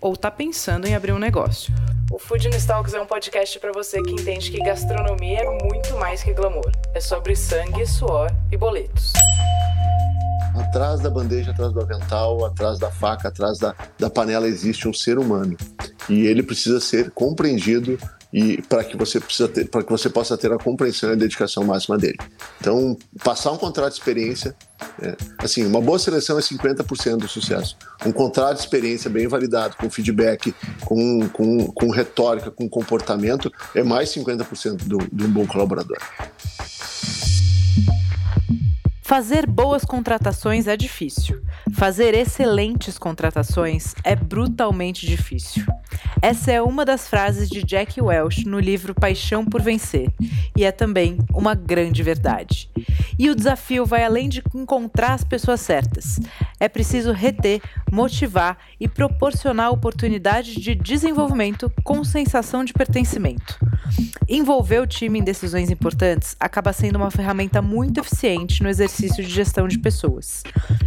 ou está pensando em abrir um negócio. O Food Talks é um podcast para você que entende que gastronomia é muito mais que glamour. É sobre sangue, suor e boletos. Atrás da bandeja, atrás do avental, atrás da faca, atrás da, da panela existe um ser humano. E ele precisa ser compreendido e para que você precisa ter, para que você possa ter a compreensão e a dedicação máxima dele. Então, passar um contrato de experiência, é, assim, uma boa seleção é 50% do sucesso. Um contrato de experiência bem validado, com feedback, com, com, com retórica, com comportamento, é mais 50% do, de um bom colaborador. Fazer boas contratações é difícil. Fazer excelentes contratações é brutalmente difícil. Essa é uma das frases de Jack Welch no livro Paixão por Vencer, e é também uma grande verdade. E o desafio vai além de encontrar as pessoas certas. É preciso reter, motivar e proporcionar oportunidades de desenvolvimento com sensação de pertencimento. Envolver o time em decisões importantes acaba sendo uma ferramenta muito eficiente no exercício de gestão de pessoas.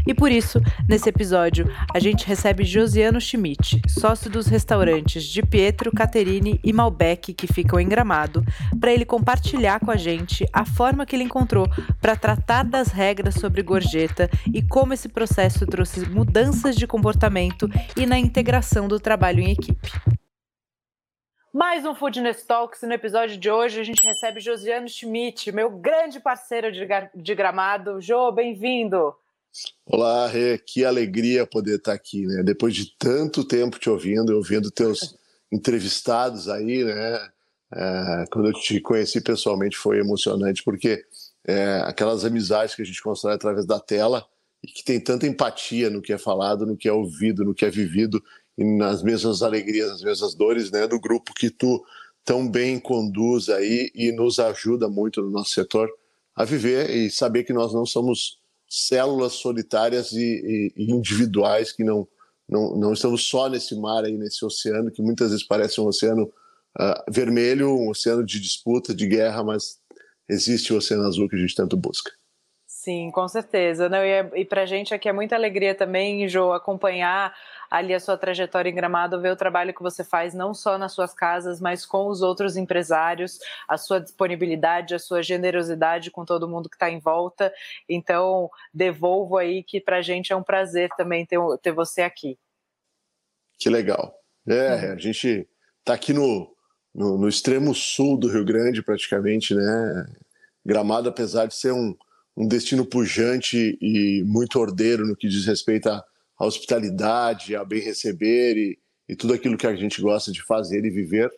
E por isso, nesse episódio, a gente recebe Josiano Schmidt, sócio dos restaurantes de Pietro, Caterine e Malbec que ficam em Gramado, para ele compartilhar com a gente a forma que ele encontrou para tratar das regras sobre gorjeta e como esse processo trouxe mudanças de comportamento e na integração do trabalho em equipe. Mais um Foodness Talks. No episódio de hoje, a gente recebe Josiano Schmidt, meu grande parceiro de, de gramado. Jô, bem-vindo. Olá, Rê. Que alegria poder estar aqui, né? Depois de tanto tempo te ouvindo, ouvindo teus entrevistados aí, né? É, quando eu te conheci pessoalmente foi emocionante, porque é, aquelas amizades que a gente constrói através da tela e que tem tanta empatia no que é falado, no que é ouvido, no que é vivido e nas mesmas alegrias, nas mesmas dores, né, do grupo que tu tão bem conduz aí e nos ajuda muito no nosso setor a viver e saber que nós não somos células solitárias e, e, e individuais que não, não não estamos só nesse mar aí nesse oceano que muitas vezes parece um oceano uh, vermelho, um oceano de disputa, de guerra, mas existe o oceano azul que a gente tanto busca. Sim, com certeza. Não, e, é, e para a gente aqui é muita alegria também, Jo, acompanhar ali a sua trajetória em Gramado, ver o trabalho que você faz não só nas suas casas, mas com os outros empresários, a sua disponibilidade, a sua generosidade com todo mundo que está em volta. Então, devolvo aí que para a gente é um prazer também ter, ter você aqui. Que legal. É, a gente está aqui no, no, no extremo sul do Rio Grande, praticamente, né? Gramado, apesar de ser um um destino pujante e muito ordeiro no que diz respeito à, hospitalidade, a bem receber e, e tudo aquilo que a gente gosta de fazer e viver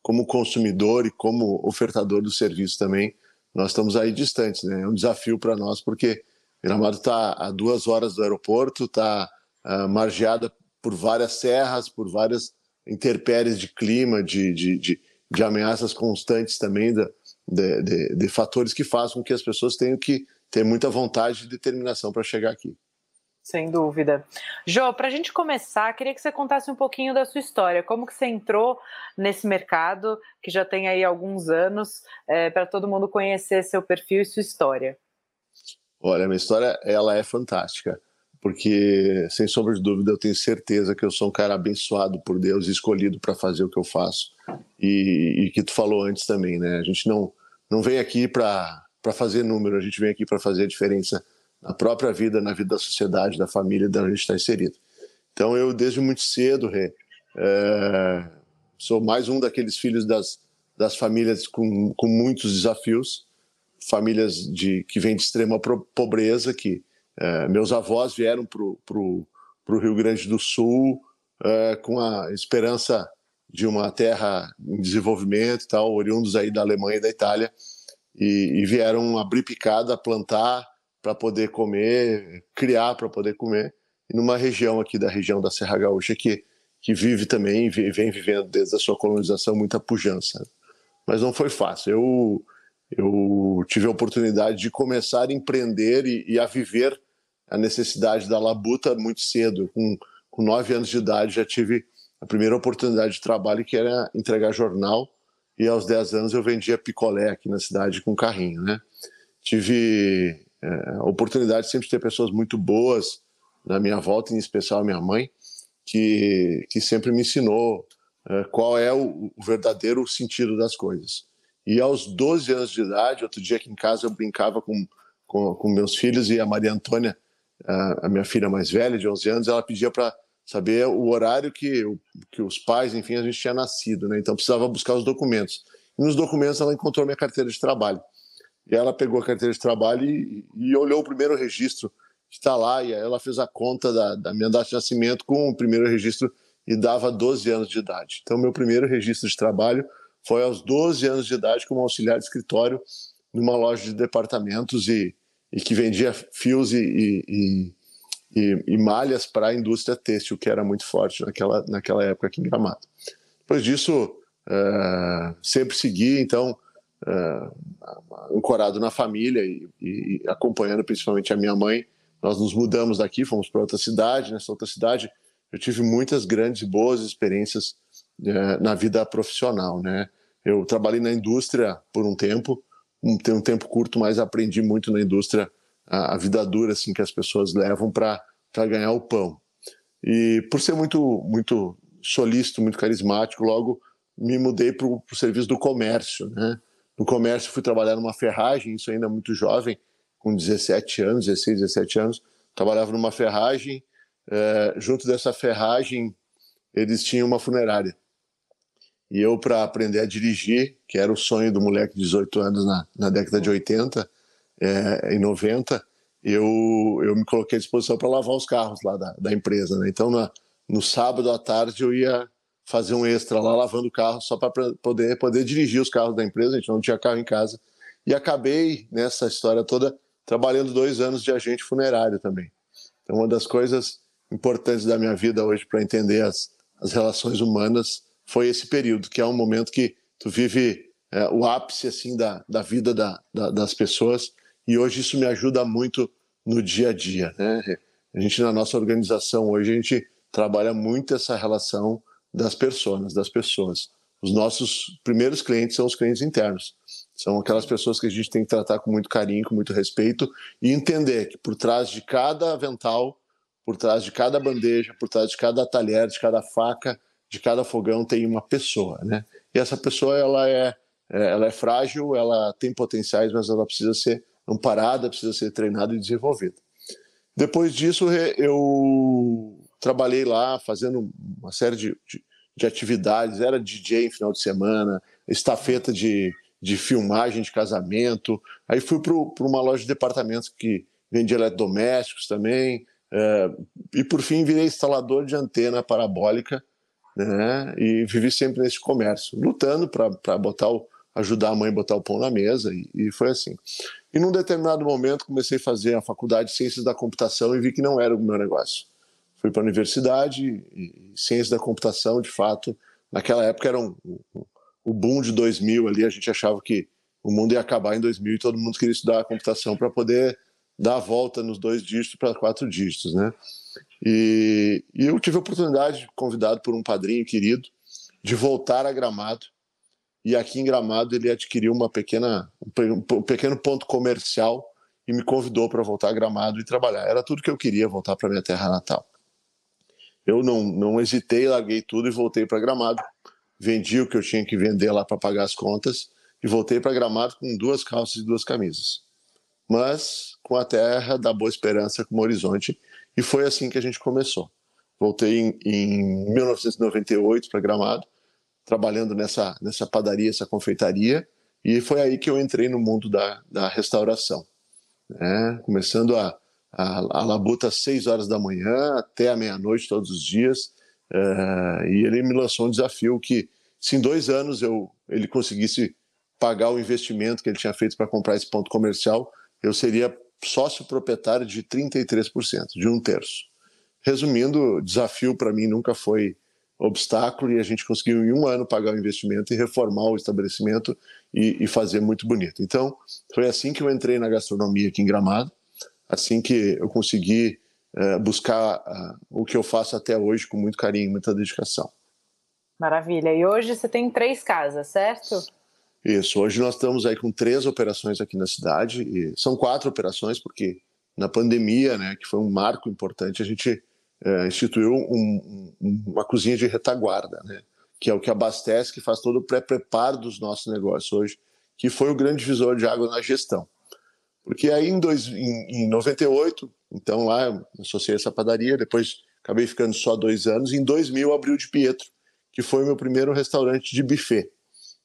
como consumidor e como ofertador do serviço também. Nós estamos aí distantes, né? É um desafio para nós porque Gramado está a duas horas do aeroporto, está uh, ah, margeada por várias serras, por várias intempéries de clima, de, de, de, de ameaças constantes também de, de, de, fatores que fazem com que as pessoas tenham que ter muita vontade e determinação para chegar aqui. Sem dúvida. Jô, para a gente começar, queria que você contasse um pouquinho da sua história. Como que você entrou nesse mercado, que já tem aí alguns anos, é, para todo mundo conhecer seu perfil e sua história. Olha, minha história ela é fantástica, porque, sem sombra de dúvida, eu tenho certeza que eu sou um cara abençoado por Deus, escolhido para fazer o que eu faço. E, e que tu falou antes também, né? A gente não, não vem aqui para para fazer número, a gente vem aqui para fazer a diferença na própria vida, na vida da sociedade, da família da onde a gente está inserido. Então eu, desde muito cedo, Rê, é, sou mais um daqueles filhos das, das famílias com, com muitos desafios, famílias de que vêm de extrema pobreza, que é, meus avós vieram para o Rio Grande do Sul é, com a esperança de uma terra em desenvolvimento tal, oriundos aí da Alemanha e da Itália, e, e vieram abrir picada, plantar para poder comer, criar para poder comer, e numa região aqui da região da Serra Gaúcha que, que vive também, vem vivendo desde a sua colonização muita pujança. Mas não foi fácil. Eu, eu tive a oportunidade de começar a empreender e, e a viver a necessidade da labuta muito cedo. Com, com nove anos de idade já tive a primeira oportunidade de trabalho que era entregar jornal e aos dez anos eu vendia picolé aqui na cidade com carrinho, né? Tive é, oportunidade sempre de ter pessoas muito boas na minha volta, em especial a minha mãe, que, que sempre me ensinou é, qual é o, o verdadeiro sentido das coisas. E aos 12 anos de idade, outro dia aqui em casa eu brincava com, com, com meus filhos e a Maria Antônia, a, a, minha filha mais velha, de 11 anos, ela pedia para saber o horário que, que os pais, enfim, a gente tinha nascido, né? Então precisava buscar os documentos. E nos documentos ela encontrou minha carteira de trabalho. E ela pegou a carteira de trabalho e, e olhou o primeiro registro que está lá, e ela fez a conta da, da minha data de nascimento com o primeiro registro e dava 12 anos de idade. Então, meu primeiro registro de trabalho foi aos 12 anos de idade como auxiliar de escritório numa loja de departamentos e, e que vendia fios e, e, e, e malhas para a indústria têxtil, que era muito forte naquela, naquela época aqui em Gramado. Depois disso, uh, sempre segui, então, uh, ancorado na família e, e, acompanhando principalmente a minha mãe. Nós nos mudamos daqui, fomos para outra cidade. Nessa outra cidade, eu tive muitas grandes e boas experiências uh, na vida profissional, né? Eu trabalhei na indústria por um tempo, um, tem um tempo curto, mas aprendi muito na indústria a, a vida dura assim que as pessoas levam para ganhar o pão. E por ser muito muito solícito, muito carismático, logo me mudei para o serviço do comércio, né? No comércio fui trabalhar numa ferragem, isso ainda muito jovem, com 17 anos, 16, 17 anos, trabalhava numa ferragem. É, junto dessa ferragem, eles tinham uma funerária. E eu, para aprender a dirigir, que era o sonho do moleque de 18 anos na, na década de 80 é, e 90, eu, eu me coloquei à disposição para lavar os carros lá da, da empresa. Né? Então, na, no sábado à tarde, eu ia fazer um extra lá lavando o carro só para poder, poder dirigir os carros da empresa. A gente não tinha carro em casa. E acabei, nessa história toda, trabalhando dois anos de agente funerário também. Então, uma das coisas importantes da minha vida hoje para entender as, as relações humanas foi esse período, que é um momento que tu vive é, o ápice assim da, da vida da, da, das pessoas e hoje isso me ajuda muito no dia a dia. Né? A gente, na nossa organização hoje, a gente trabalha muito essa relação das pessoas, das pessoas. Os nossos primeiros clientes são os clientes internos. São aquelas pessoas que a gente tem que tratar com muito carinho, com muito respeito e entender que por trás de cada avental, por trás de cada bandeja, por trás de cada talher, de cada faca, de cada fogão tem uma pessoa, né? E essa pessoa ela é, é, ela é frágil, ela tem potenciais, mas ela precisa ser amparada, precisa ser treinada e desenvolvida. Depois disso eu trabalhei lá fazendo uma série de, de, de atividades, era DJ em final de semana, estafeta de, de filmagem de casamento. Aí fui para uma loja de departamentos que vendia eletrodomésticos também. É, e por fim virei instalador de antena parabólica né? E vivi sempre nesse comércio, lutando para botar o, ajudar a mãe a botar o pão na mesa e, e, foi assim. E num determinado momento comecei a fazer a faculdade de Ciências da Computação e vi que não era o meu negócio. Fui para a universidade e, Ciências da Computação, de fato, naquela época era um, um, o boom de 2000 ali, a gente achava que o mundo ia acabar em 2000 e todo mundo queria estudar a computação para poder dar a volta nos dois dígitos para quatro dígitos, né? E, e, eu tive a oportunidade, convidado por um padrinho querido, de voltar a Gramado. E aqui em Gramado ele adquiriu uma pequena, um pequeno ponto comercial e me convidou para voltar a Gramado e trabalhar. Era tudo que eu queria, voltar para minha terra natal. Eu não, não hesitei, larguei tudo e voltei para Gramado. Vendi o que eu tinha que vender lá para pagar as contas e voltei para Gramado com duas calças e duas camisas. Mas com a terra da Boa Esperança como horizonte e foi assim que a gente começou. Voltei em, em 1998 para Gramado, trabalhando nessa, nessa padaria, essa confeitaria, e foi aí que eu entrei no mundo da, da restauração. Né? Começando a, a, a labuta às 6 horas da manhã até a meia-noite todos os dias. Uh, e ele me lançou um desafio que, se em dois anos eu, ele conseguisse pagar o investimento que ele tinha feito para comprar esse ponto comercial, eu seria sócio proprietário de 33%, de um terço. Resumindo, desafio para mim nunca foi obstáculo e a gente conseguiu em um ano pagar o investimento e reformar o estabelecimento e, e fazer muito bonito. Então, foi assim que eu entrei na gastronomia aqui em Gramado, assim que eu consegui uh, buscar uh, o que eu faço até hoje com muito carinho, muita dedicação. Maravilha. E hoje você tem três casas, certo? Isso. Hoje nós estamos aí com três operações aqui na cidade. E são quatro operações porque na pandemia, né, que foi um marco importante, a gente é, instituiu um, um, uma cozinha de retaguarda, né, que é o que abastece, que faz todo o pré-preparo dos nossos negócios hoje, que foi o grande divisor de água na gestão. Porque aí em, dois, em, em 98, então lá associei essa padaria, depois acabei ficando só dois anos, em 2000 abriu o de Pietro, que foi o meu primeiro restaurante de buffet.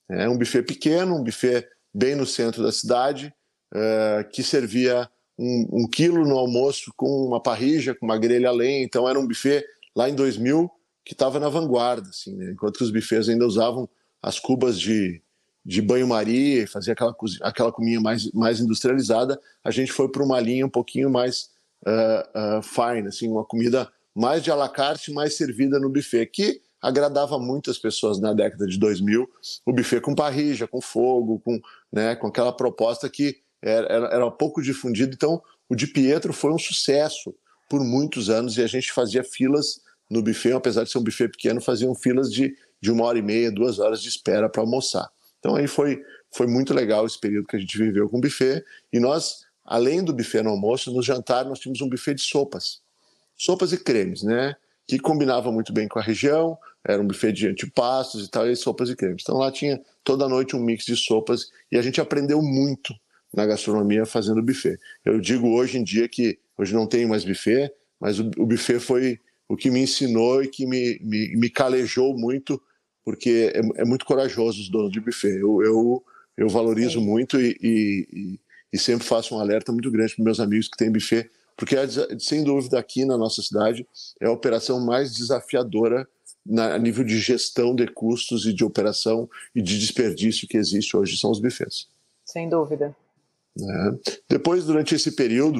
É um buffet pequeno, um buffet bem no centro da cidade, é, que servia um, um, quilo no almoço com uma parrija, com uma grelha a lenha. Então era um buffet lá em 2000 que estava na vanguarda, assim, né? enquanto os buffets ainda usavam as cubas de, de banho-maria, fazia aquela, aquela cominha mais, mais industrializada, a gente foi para uma linha um pouquinho mais uh, uh, fine, assim, uma comida mais de à la carte, mais servida no buffet, que agradava muitas pessoas na década de 2000, o buffet com parrija, com fogo, com, né, com aquela proposta que era, era pouco difundido. Então, o de Pietro foi um sucesso por muitos anos e a gente fazia filas no buffet, apesar de ser um buffet pequeno, faziam filas de, de uma hora e meia, duas horas de espera para almoçar. Então, aí foi, foi muito legal esse período que a gente viveu com o buffet. E nós, além do buffet no almoço, no jantar, nós tínhamos um buffet de sopas. Sopas e cremes, né? Que combinava muito bem com a região, era um buffet de antipastos e tal, e sopas e cremes. Então lá tinha toda noite um mix de sopas e a gente aprendeu muito na gastronomia fazendo buffet. Eu digo hoje em dia que hoje não tenho mais buffet, mas o, o buffet foi o que me ensinou e que me, me, me calejou muito, porque é, é, muito corajoso os donos de buffet. Eu, eu, eu valorizo Sim. muito e, e, e, sempre faço um alerta muito grande para meus amigos que têm buffet, porque sem dúvida aqui na nossa cidade é a operação mais desafiadora na, a nível de gestão de custos e de operação e de desperdício que existe hoje são os bufês. Sem dúvida. É. Depois, durante esse período,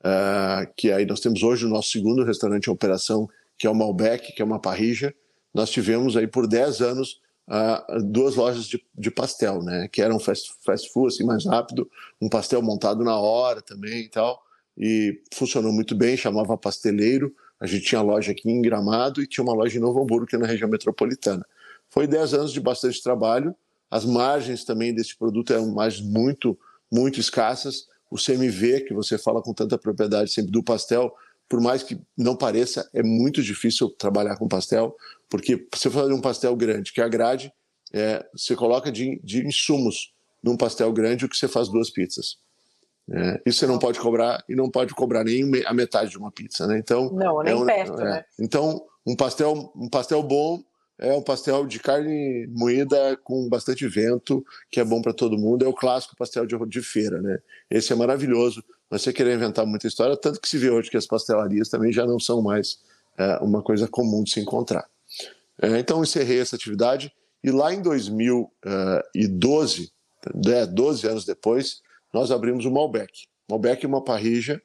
uh, que aí nós temos hoje o nosso segundo restaurante em operação, que é o Malbec, que é uma parrija, nós tivemos aí por 10 anos uh, duas lojas de, de, pastel, né? Que eram fast, fast food, assim, mais rápido, um pastel montado na hora também e tal, e funcionou muito bem, chamava Pasteleiro, a gente tinha loja aqui em Gramado e tinha uma loja em Novo Hamburgo, que é na região metropolitana. Foi 10 anos de bastante trabalho. As margens também desse produto eram margens muito, muito escassas. O CMV, que você fala com tanta propriedade sempre do pastel, por mais que não pareça, é muito difícil trabalhar com pastel, porque você fazer um pastel grande que agrade, é, você coloca de, de insumos num pastel grande o que você faz duas pizzas. É, isso você não pode cobrar e não pode cobrar nem a metade de uma pizza, né? Então não, nem é um, perto, é, né? Então um pastel, um pastel bom é um pastel de carne moída com bastante vento, que é bom para todo mundo. É o clássico pastel de, de feira, né? Esse é maravilhoso. Você querer inventar muita história, tanto que se vê hoje que as pastelarias também já não são mais é, uma coisa comum de se encontrar. É, então encerrei essa atividade e lá em 2012, é, 12 anos depois, nós abrimos o Malbec. Malbec é uma parrija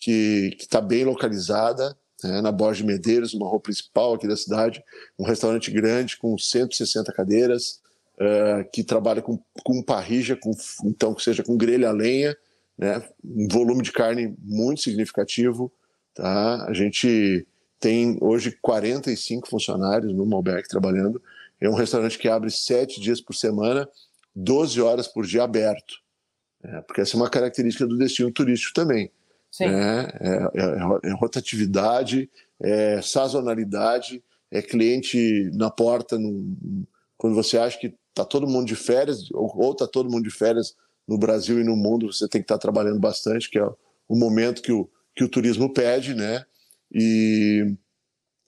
que está bem localizada, né, na Borges Medeiros, uma rua principal aqui da cidade, um restaurante grande com 160 cadeiras, uh, que trabalha com, com parrija, com, então que seja com grelha a lenha, né, um volume de carne muito significativo. Tá? A gente tem hoje 45 funcionários no Malbec trabalhando. É um restaurante que abre sete dias por semana, 12 horas por dia aberto. É, porque essa é uma característica do destino turístico também. Né? É, é, é, rotatividade, é sazonalidade, é cliente na porta no, quando você acha que está todo mundo de férias, ou está todo mundo de férias no Brasil e no mundo, você tem que estar tá trabalhando bastante, que é o momento que o, que o turismo pede, né? E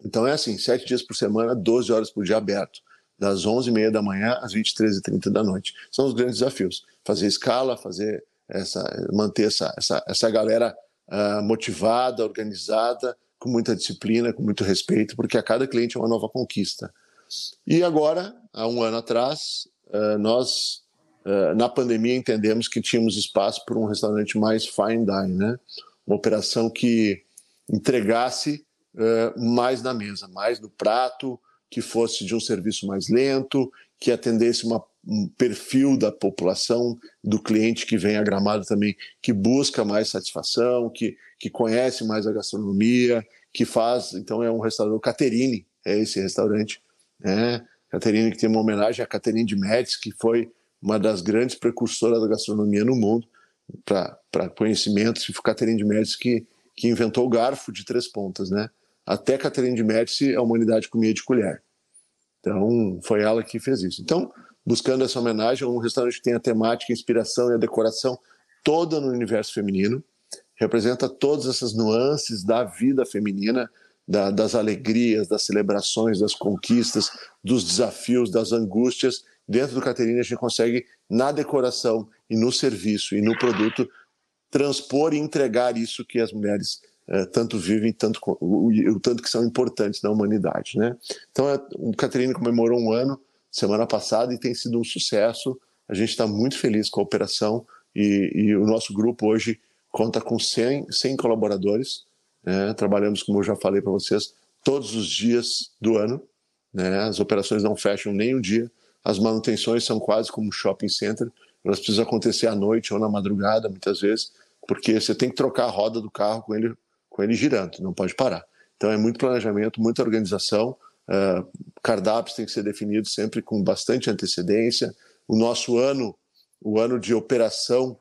então é assim, sete dias por semana, 12 horas por dia aberto das 11h30 da manhã às 23h30 da noite. São os grandes desafios. Fazer escala, fazer essa, manter essa, essa, essa galera uh, motivada, organizada, com muita disciplina, com muito respeito, porque a cada cliente é uma nova conquista. E agora, há um ano atrás, uh, nós, uh, na pandemia, entendemos que tínhamos espaço para um restaurante mais fine dining, né? uma operação que entregasse mais na mesa, mais no prato, que fosse de um serviço mais lento, que atendesse uma, um perfil da população, do cliente que vem a Gramado também, que busca mais satisfação, que, que conhece mais a gastronomia, que faz. Então, é um restaurante, Caterine, é esse restaurante, né? Caterine, que tem uma homenagem a Caterine de Médici, que foi uma das grandes precursoras da gastronomia no mundo, para conhecimentos, e foi Caterine de Médici que, que inventou o garfo de três pontas, né? Até Caterine de Médici, a humanidade comia de colher. Então, foi ela que fez isso. Então, buscando essa homenagem, um restaurante que tem a temática, a inspiração e a decoração toda no universo feminino, representa todas essas nuances da vida feminina, da, das alegrias, das celebrações, das conquistas, dos desafios, das angústias. Dentro do Caterina, a gente consegue, na decoração e no serviço e no produto, transpor e entregar isso que as mulheres eh, tanto vivem, tanto, o, o, tanto que são importantes na humanidade. Né? Então, é, o Caterina comemorou um ano semana passada e tem sido um sucesso. A gente está muito feliz com a operação e, e o nosso grupo hoje conta com 100, 100 colaboradores. Né? Trabalhamos, como eu já falei para vocês, todos os dias do ano. Né? As operações não fecham nem um dia. As manutenções são quase como um shopping center. Elas precisam acontecer à noite ou na madrugada, muitas vezes, porque você tem que trocar a roda do carro com ele, com ele girando, não pode parar. Então é muito planejamento, muita organização. Uh, cardápios têm que ser definidos sempre com bastante antecedência. O nosso ano, o ano de operação,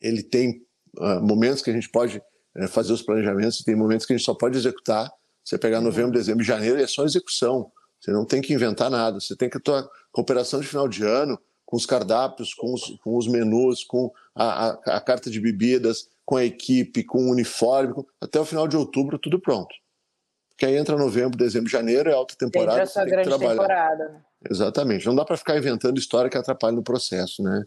ele tem uh, momentos que a gente pode uh, fazer os planejamentos, tem momentos que a gente só pode executar. Você pegar novembro, dezembro janeiro, é só execução. Você não tem que inventar nada. Você tem que atuar com operação de final de ano, com os cardápios, com os, com os menus, com a, a, a, carta de bebidas, com a equipe, com o uniforme, com, até o final de outubro, tudo pronto. Porque aí entra novembro, dezembro, janeiro, é alta temporada. Tem, tem grande temporada. Né? Exatamente. Não dá para ficar inventando história que atrapalha no processo, né?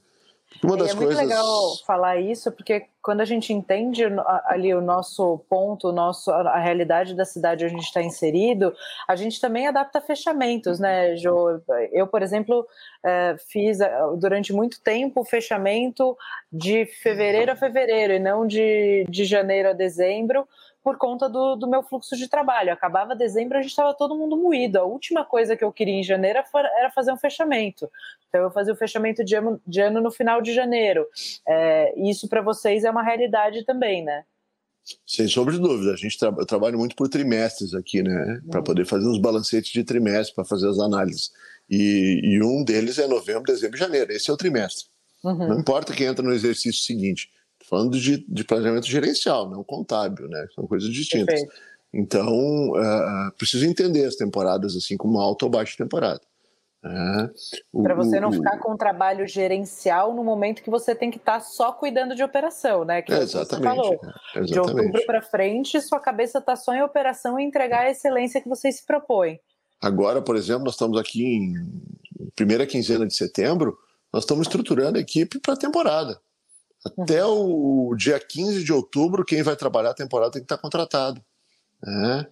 Uma das é muito coisas... legal falar isso, porque quando a gente entende ali o nosso ponto, o nosso, a realidade da cidade onde a gente está inserido, a gente também adapta fechamentos, né, Jo? Eu, por exemplo, é, fiz durante muito tempo o fechamento de fevereiro a fevereiro e não de, de janeiro a dezembro, por conta do, do meu fluxo de trabalho. Acabava dezembro, a gente estava todo mundo moído. A última coisa que eu queria em janeiro era fazer um fechamento. Então, eu fazia o fechamento de ano, de ano no final de janeiro. É, isso para vocês é uma realidade também, né? Sem sombra de dúvida. A gente tra eu trabalho muito por trimestres aqui, né? Para uhum. poder fazer uns balancetes de trimestre, para fazer as análises. E, e, um deles é novembro, dezembro e janeiro. Esse é o trimestre. Uhum. Não importa quem entra no exercício seguinte falando de, de planejamento gerencial, não contábil, né? São coisas distintas. Perfeito. Então, uh, preciso entender as temporadas assim como alta ou baixa temporada. Uh, Para você não o, ficar com um trabalho gerencial no momento que você tem que estar tá só cuidando de operação, né? Que é, exatamente. Você falou. É, exatamente. De outubro para frente, sua cabeça está só em operação e entregar a excelência que vocês se propõem. Agora, por exemplo, nós estamos aqui em primeira quinzena de setembro, nós estamos estruturando a equipe para a temporada. Até o dia 15 de outubro, quem vai trabalhar a temporada tem que estar contratado. Né?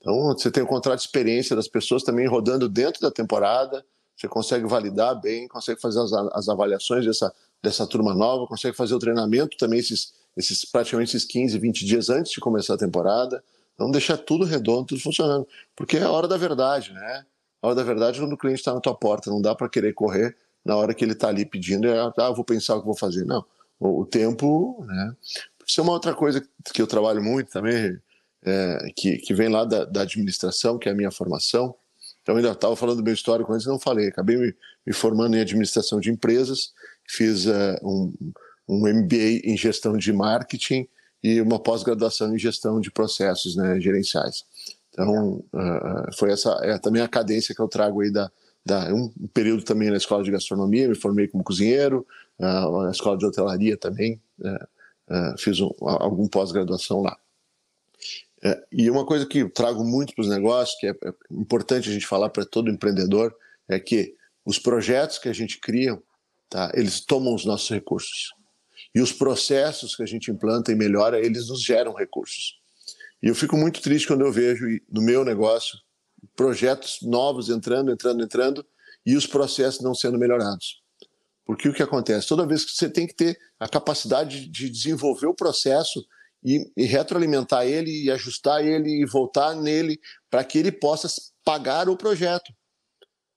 Então, você tem o contrato de experiência das pessoas também rodando dentro da temporada, você consegue validar bem, consegue fazer as, as avaliações dessa, dessa turma nova, consegue fazer o treinamento também esses, esses praticamente esses 15, 20 dias antes de começar a temporada. Então, deixar tudo redondo, tudo funcionando. Porque é a hora da verdade, né? A hora da verdade é quando o cliente está na tua porta, não dá para querer correr na hora que ele está ali pedindo, é, ah, vou pensar o que vou fazer. Não o, tempo, né? Isso é uma outra coisa que eu trabalho muito também, é, que, que vem lá da, da, administração, que é a minha formação. Então, ainda estava falando do meu histórico antes, não falei. Acabei me, me formando em administração de empresas, fiz uh, um, um MBA em gestão de marketing e uma pós-graduação em gestão de processos né, gerenciais. Então, uh, foi essa é também a cadência que eu trago aí da, da um período também na escola de gastronomia, me formei como cozinheiro, na escola de hotelaria também, uh, uh, fiz um, algum pós-graduação lá. É, e uma coisa que trago muito para os negócios, que é, é importante a gente falar para todo empreendedor, é que os projetos que a gente cria, tá, eles tomam os nossos recursos. E os processos que a gente implanta e melhora, eles nos geram recursos. E eu fico muito triste quando eu vejo no meu negócio projetos novos entrando, entrando, entrando e os processos não sendo melhorados. Porque o que acontece? Toda vez que você tem que ter a capacidade de desenvolver o processo e, e retroalimentar ele e ajustar ele e voltar nele para que ele possa pagar o projeto.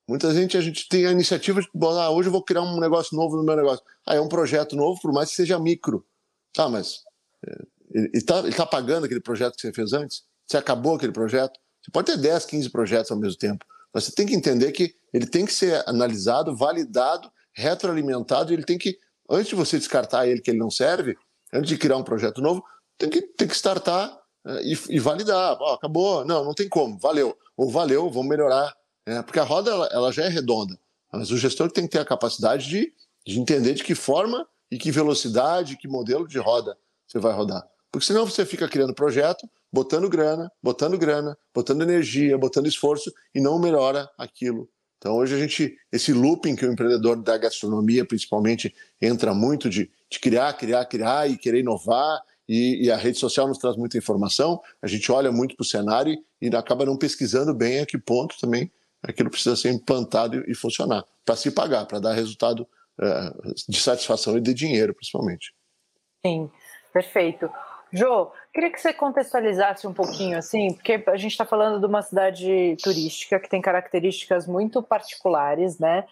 Muita gente, a gente tem a iniciativa de, ah, hoje eu vou criar um negócio novo no meu negócio. Ah, é um projeto novo, por mais que seja micro. Tá, mas é, ele está tá pagando aquele projeto que você fez antes? Você acabou aquele projeto? Você pode ter 10, 15 projetos ao mesmo tempo. Mas você tem que entender que ele tem que ser analisado, validado, retroalimentado, ele tem que, antes de você descartar ele que ele não serve, antes de criar um projeto novo, tem que, tem que startar é, e, e, validar. Oh, acabou, não, não tem como, valeu. Ou valeu, vamos melhorar. É, porque a roda ela, ela, já é redonda, mas o gestor tem que ter a capacidade de, de entender de que forma e que velocidade, que modelo de roda você vai rodar. Porque senão você fica criando projeto, botando grana, botando grana, botando energia, botando esforço e não melhora aquilo. Então hoje a gente, esse looping que o empreendedor da gastronomia principalmente entra muito de, de criar, criar, criar e querer inovar e, e, a rede social nos traz muita informação, a gente olha muito para o cenário e acaba não pesquisando bem a que ponto também aquilo precisa ser implantado e, e funcionar, para se pagar, para dar resultado é, de satisfação e de dinheiro, principalmente. Sim, perfeito. Jô, queria que você contextualizasse um pouquinho, assim, porque a gente está falando de uma cidade turística que tem características muito particulares, né?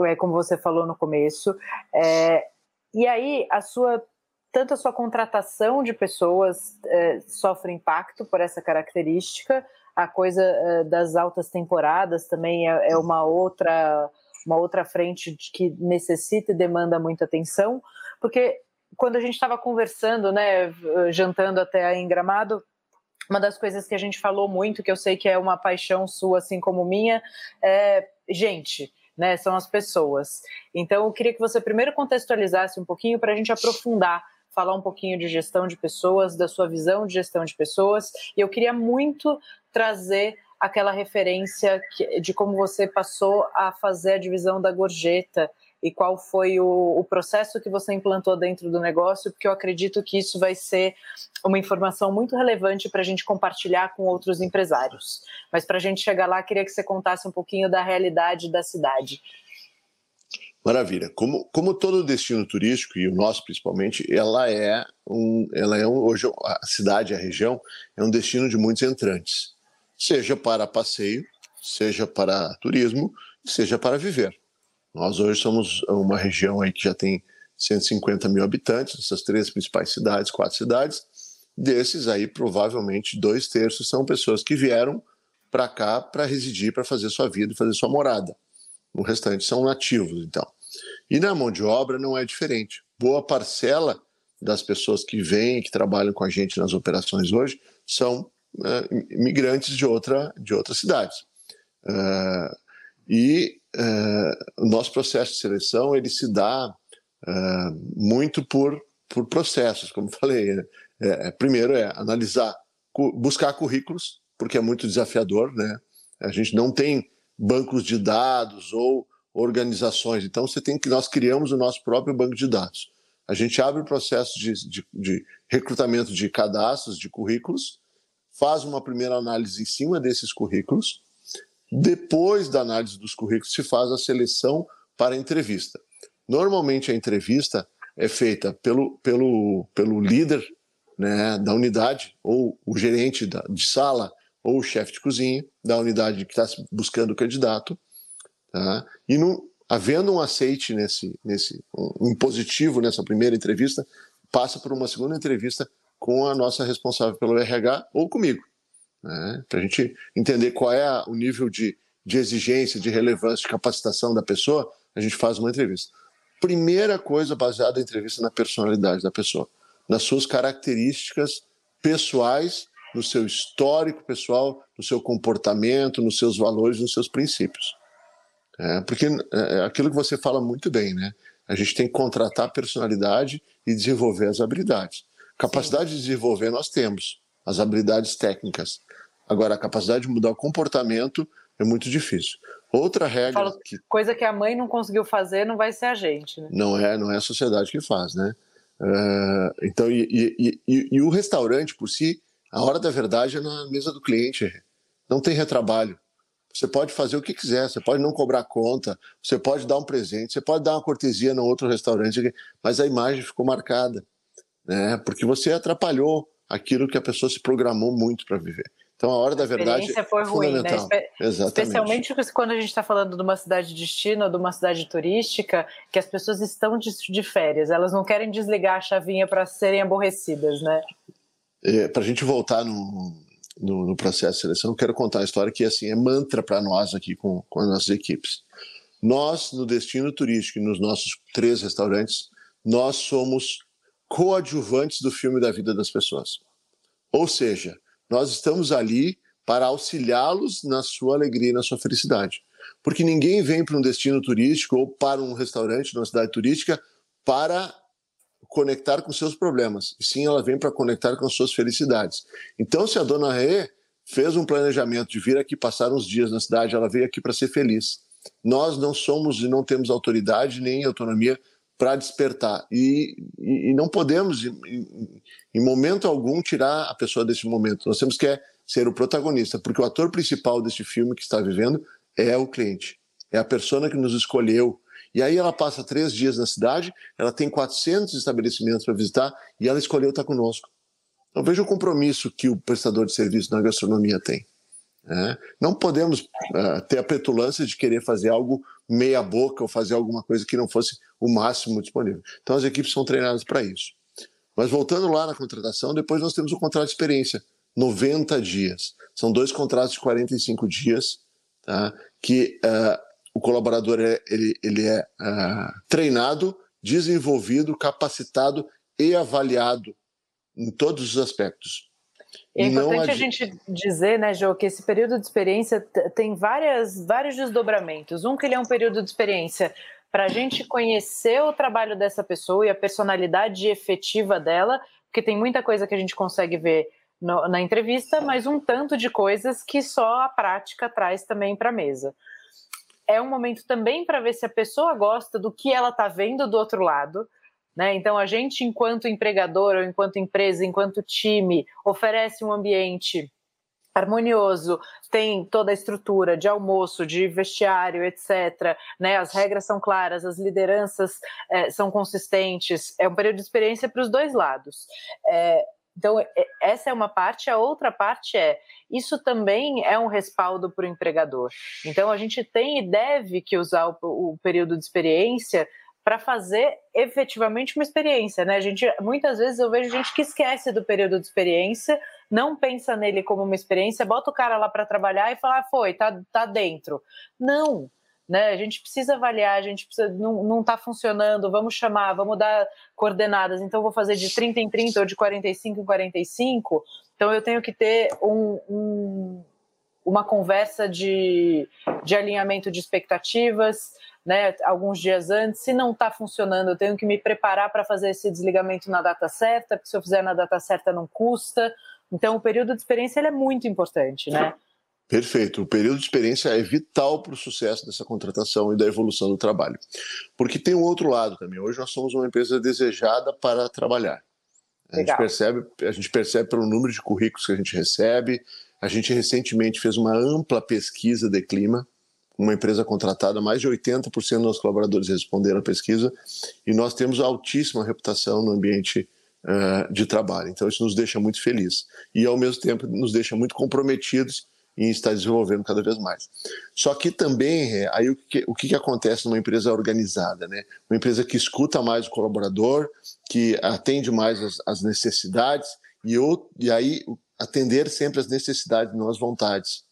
É, como você falou no começo. É, e aí, a sua tanto a sua contratação de pessoas é, sofre impacto por essa característica, a coisa é, das altas temporadas também é, é, uma outra uma outra frente que necessita e demanda muita atenção, porque quando a gente estava conversando, né, jantando até em Gramado, uma das coisas que a gente falou muito, que eu sei que é uma paixão sua, assim como minha, é gente né? São as pessoas. Então, eu queria que você primeiro contextualizasse um pouquinho para a gente aprofundar falar um pouquinho de gestão de pessoas, da sua visão de gestão de pessoas. E eu queria muito trazer aquela referência de como você passou a fazer a divisão da gorjeta e qual foi o, o, processo que você implantou dentro do negócio, porque eu acredito que isso vai ser uma informação muito relevante para a gente compartilhar com outros empresários. Mas para a gente chegar lá, queria que você contasse um pouquinho da realidade da cidade. Maravilha. Como, como todo destino turístico, e o nosso principalmente, ela é, um, ela é um, hoje a cidade, a região, é um destino de muitos entrantes, seja para passeio, seja para turismo, seja para viver. Nós hoje somos uma região aí que já tem 150 mil habitantes, essas três principais cidades, quatro cidades. Desses aí, provavelmente, dois terços são pessoas que vieram para cá para residir, para fazer sua vida, fazer sua morada. O restante são nativos, então. E na mão de obra não é diferente. Boa parcela das pessoas que vêm, que trabalham com a gente nas operações hoje, são uh, imigrantes de, outra, de outras cidades. Uh, e uh, o nosso processo de seleção ele se dá muito por, por processos, como falei. Né? É, primeiro é analisar, buscar currículos, porque é muito desafiador, né? A gente não tem bancos de dados ou organizações. Então, você tem que nós criamos o nosso próprio banco de dados. A gente abre o processo de, de, de recrutamento de cadastros, de currículos, faz uma primeira análise em cima desses currículos. Depois da análise dos currículos, se faz a seleção para a entrevista. Normalmente, a entrevista é feita pelo, pelo, pelo líder né, da unidade, ou o gerente da, de sala, ou o chefe de cozinha da unidade que está buscando o candidato, tá? e no, havendo um aceite nesse, nesse um, positivo nessa primeira entrevista, passa por uma segunda entrevista com a nossa responsável pelo RH ou comigo, né? para a gente entender qual é o nível de, de exigência, de relevância, de capacitação da pessoa, a gente faz uma entrevista. Primeira coisa baseada na entrevista na personalidade da pessoa, nas suas características pessoais no seu histórico pessoal, no seu comportamento, nos seus valores, nos seus princípios. É, porque é, é aquilo que você fala muito bem, né? A gente tem que contratar a personalidade e desenvolver as habilidades. Capacidade Sim. de desenvolver nós temos, as habilidades técnicas. Agora, a capacidade de mudar o comportamento é muito difícil. Outra regra. Falo, que, coisa que a mãe não conseguiu fazer não vai ser a gente, né? Não é, não é a sociedade que faz, né? Uh, então, e, e, e, e, o restaurante por si, a hora da verdade é na mesa do cliente. Não tem retrabalho. Você pode fazer o que quiser, você pode não cobrar conta, você pode dar um presente, você pode dar uma cortesia no outro restaurante, mas a imagem ficou marcada. né? porque você atrapalhou aquilo que a pessoa se programou muito para viver. Então, a hora da verdade foi é ruim, né? Exatamente. Especialmente quando a gente está falando de uma cidade de destino, de uma cidade turística, que as pessoas estão de, de férias, elas não querem desligar a chavinha para serem aborrecidas, né? É, para a gente voltar no, no, no, processo de seleção, eu quero contar a história que assim, é mantra para nós aqui com, com as nossas equipes. Nós, no destino turístico e nos nossos três restaurantes, nós somos coadjuvantes do filme da vida das pessoas. Ou seja, nós estamos ali para auxiliá-los na sua alegria e na sua felicidade. Porque ninguém vem para um destino turístico ou para um restaurante numa cidade turística para conectar com seus problemas. E sim, ela vem para conectar com suas felicidades. Então, se a dona Rê fez um planejamento de vir aqui passar uns dias na cidade, ela veio aqui para ser feliz. Nós não somos e não temos autoridade nem autonomia para despertar. E, e, não podemos, em, em, momento algum, tirar a pessoa desse momento. Nós temos que é, ser o protagonista, porque o ator principal deste filme que está vivendo é o cliente, é a pessoa que nos escolheu. E aí ela passa três dias na cidade, ela tem 400 estabelecimentos para visitar e ela escolheu estar conosco. Então veja o compromisso que o prestador de serviço na gastronomia tem. É. Não podemos uh, ter a petulância de querer fazer algo meia boca ou fazer alguma coisa que não fosse o máximo disponível. Então as equipes são treinadas para isso. Mas voltando lá na contratação, depois nós temos o contrato de experiência, 90 dias. São dois contratos de 45 dias, tá? que uh, o colaborador é, ele, ele é uh, treinado, desenvolvido, capacitado e avaliado em todos os aspectos. É importante a gente dizer, né, Jô, que esse período de experiência tem várias, vários desdobramentos. Um que ele é um período de experiência para a gente conhecer o trabalho dessa pessoa e a personalidade efetiva dela, porque tem muita coisa que a gente consegue ver no, na entrevista, mas um tanto de coisas que só a prática traz também para a mesa. É um momento também para ver se a pessoa gosta do que ela está vendo do outro lado. Né? Então, a gente, enquanto empregador, ou enquanto empresa, enquanto time, oferece um ambiente harmonioso, tem toda a estrutura de almoço, de vestiário, etc. Né? As regras são claras, as lideranças é, são consistentes. É um período de experiência para os dois lados. É, então, essa é uma parte, a outra parte é isso também é um respaldo para o empregador. Então, a gente tem e deve que usar o, o período de experiência para fazer efetivamente uma experiência, né? A gente muitas vezes eu vejo gente que esquece do período de experiência, não pensa nele como uma experiência, bota o cara lá para trabalhar e fala, ah, foi, tá, tá dentro. Não, né? A gente precisa avaliar, a gente precisa não, não tá funcionando, vamos chamar, vamos dar coordenadas. Então vou fazer de 30 em 30 ou de 45 em 45. Então eu tenho que ter um, um uma conversa de, de alinhamento de expectativas, né, alguns dias antes. Se não está funcionando, eu tenho que me preparar para fazer esse desligamento na data certa, porque se eu fizer na data certa não custa. Então, o período de experiência é muito importante, né? Perfeito. O período de experiência é vital para o sucesso dessa contratação e da evolução do trabalho. Porque tem um outro lado também. Hoje nós somos uma empresa desejada para trabalhar. A gente, percebe, a gente percebe pelo número de currículos que a gente recebe. A gente recentemente fez uma ampla pesquisa de clima uma empresa contratada, mais de 80% dos colaboradores responderam à pesquisa, e nós temos altíssima reputação no ambiente uh, de trabalho. Então, isso nos deixa muito felizes e, ao mesmo tempo, nos deixa muito comprometidos em estar desenvolvendo cada vez mais. Só que também, aí o que, o que acontece numa empresa organizada, né? Uma empresa que escuta mais o colaborador, que atende mais as, as necessidades e, eu, e aí atender sempre as necessidades, não as vontades.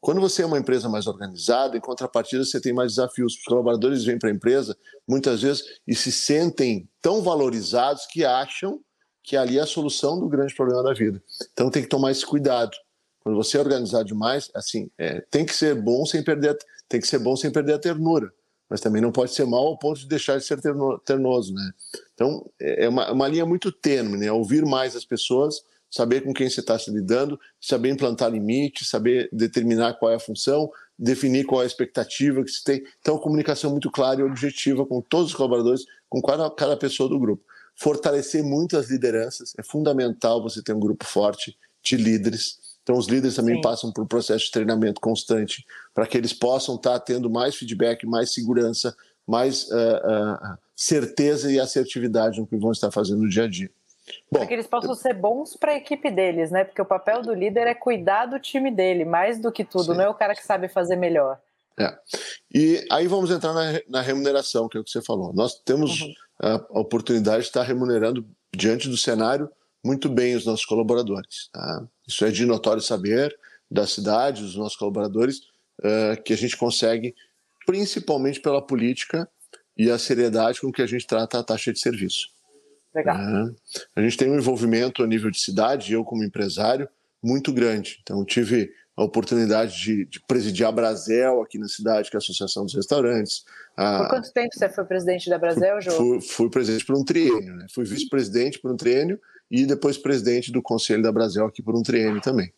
Quando você é uma empresa mais organizada, em contrapartida, você tem mais desafios. Os colaboradores vêm para a empresa muitas vezes e se sentem tão valorizados que acham que ali é a solução do grande problema da vida. Então tem que tomar esse cuidado. Quando você é organizado demais, assim, é, tem que ser bom sem perder, tem que ser bom sem perder a ternura, mas também não pode ser mal ao ponto de deixar de ser terno, ternoso, né? Então é, é uma, uma linha muito tênue, né? Ouvir mais as pessoas saber com quem você está se lidando, saber implantar limites, saber determinar qual é a função, definir qual é a expectativa que se tem. Então, comunicação muito clara e objetiva com todos os colaboradores, com cada, cada pessoa do grupo. Fortalecer muito as lideranças, é fundamental você ter um grupo forte de líderes. Então, os líderes também Sim. passam por um processo de treinamento constante para que eles possam estar tá tendo mais feedback, mais segurança, mais uh, uh, certeza e assertividade no que vão estar fazendo no dia a dia. Para que eles possam ser bons para a equipe deles, né? Porque o papel do líder é cuidar do time dele, mais do que tudo, sim. não é o cara que sabe fazer melhor. É. E aí vamos entrar na, na, remuneração, que é o que você falou. Nós temos uhum. a, a, oportunidade de estar remunerando diante do cenário muito bem os nossos colaboradores. Tá? Isso é de notório saber da cidade, dos nossos colaboradores, uh, que a gente consegue, principalmente pela política e a seriedade com que a gente trata a taxa de serviço. Legal. Uh, a gente tem um envolvimento a nível de cidade, eu como empresário, muito grande. Então, tive a oportunidade de, de, presidir a Brasel aqui na cidade, que é a Associação dos Restaurantes. Por quanto tempo você foi presidente da Brasel, João? Fui, fui, presidente por um triênio, né? fui vice-presidente por um triênio e depois presidente do Conselho da Brasel aqui por um triênio também.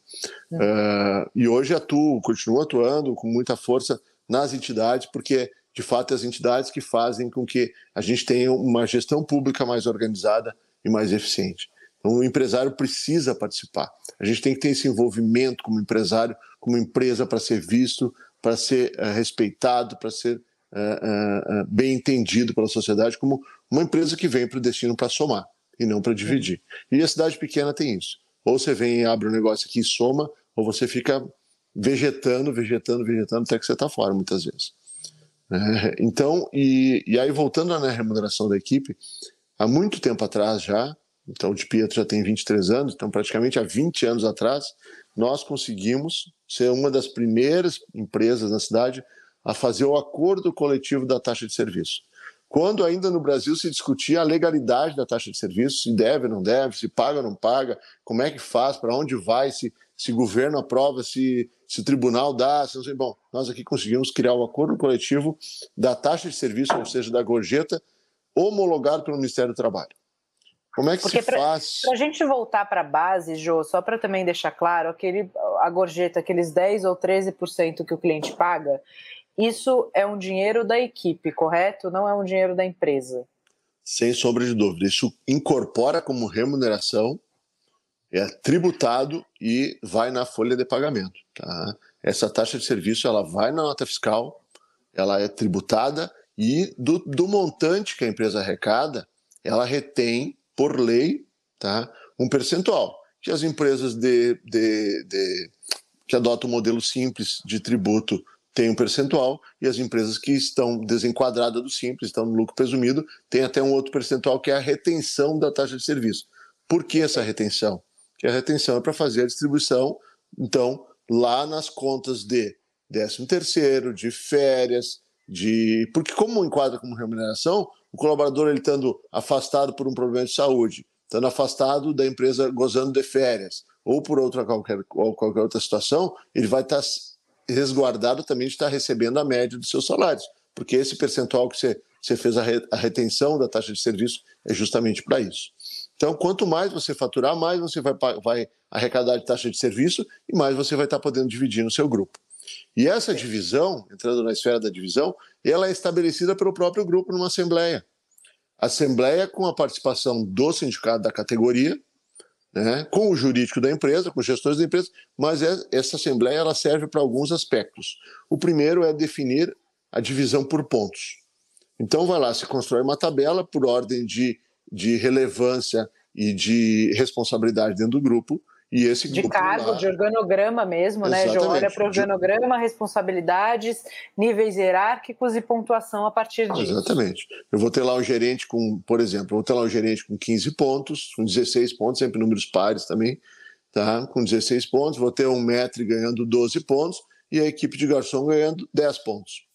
Uhum. Uh, e hoje atuo, continuo atuando com muita força nas entidades, porque de fato é as entidades que fazem com que a gente tenha uma gestão pública mais organizada e mais eficiente. Então, o empresário precisa participar. A gente tem que ter esse envolvimento como empresário, como empresa, para ser visto, para ser uh, respeitado, para ser uh, uh, bem entendido pela sociedade como uma empresa que vem para o destino para somar e não para dividir. E a cidade pequena tem isso. Ou você vem e abre um negócio aqui e soma, ou você fica vegetando, vegetando, vegetando até que você está fora, muitas vezes. Então, e, e aí voltando na remuneração da equipe, há muito tempo atrás já, então, o de Pietro já tem 23 anos, então praticamente há 20 anos atrás, nós conseguimos ser uma das primeiras empresas na cidade a fazer o acordo coletivo da taxa de serviço. Quando ainda no Brasil se discutia a legalidade da taxa de serviço, se deve ou não deve, se paga ou não paga, como é que faz, para onde vai, se, se governo aprova, se, se o tribunal dá, se não sei. Bom, nós aqui conseguimos criar o acordo coletivo da taxa de serviço, ou seja, da gorjeta, homologado pelo Ministério do Trabalho. Como é que Porque se pra, faz? Para a gente voltar para a base, Jô, só para também deixar claro, aquele, a gorjeta, aqueles 10 ou 13% que o cliente paga, isso é um dinheiro da equipe, correto? Não é um dinheiro da empresa. Sem sombra de dúvida. Isso incorpora como remuneração, é tributado e vai na folha de pagamento. Tá? Essa taxa de serviço ela vai na nota fiscal, ela é tributada e do, do montante que a empresa arrecada, ela retém por lei, tá, um percentual. Que as empresas de, de, de, que adotam o modelo simples de tributo têm um percentual e as empresas que estão desenquadradas do simples, estão no lucro presumido, têm até um outro percentual que é a retenção da taxa de serviço. Por que essa retenção? Que a retenção é para fazer a distribuição, então, lá nas contas de 13 terceiro, de férias, de porque como enquadra como remuneração, o colaborador ele estando afastado por um problema de saúde, estando afastado da empresa gozando de férias, ou por outra qualquer, ou qualquer outra situação, ele vai estar resguardado também de estar recebendo a média dos seus salários, porque esse percentual que você, você fez a, re, a retenção da taxa de serviço é justamente para isso. Então, quanto mais você faturar, mais você vai, vai arrecadar de taxa de serviço e mais você vai estar podendo dividir no seu grupo. E essa divisão, entrando na esfera da divisão, ela é estabelecida pelo próprio grupo numa assembleia. Assembleia com a participação do sindicato da categoria, né, com o jurídico da empresa, com os gestores da empresa, mas é, essa assembleia ela serve para alguns aspectos. O primeiro é definir a divisão por pontos. Então vai lá, se constrói uma tabela por ordem de, de relevância e de responsabilidade dentro do grupo, e esse de cargo, lá... de organograma mesmo, Exatamente. né? Já olha para o organograma, responsabilidades, níveis hierárquicos e pontuação a partir disso. Exatamente. Eu vou ter lá um gerente com, por exemplo, eu vou ter lá um gerente com 15 pontos, com 16 pontos, sempre números pares também, tá? Com 16 pontos, vou ter um metro ganhando 12 pontos e a equipe de garçom ganhando 10 pontos.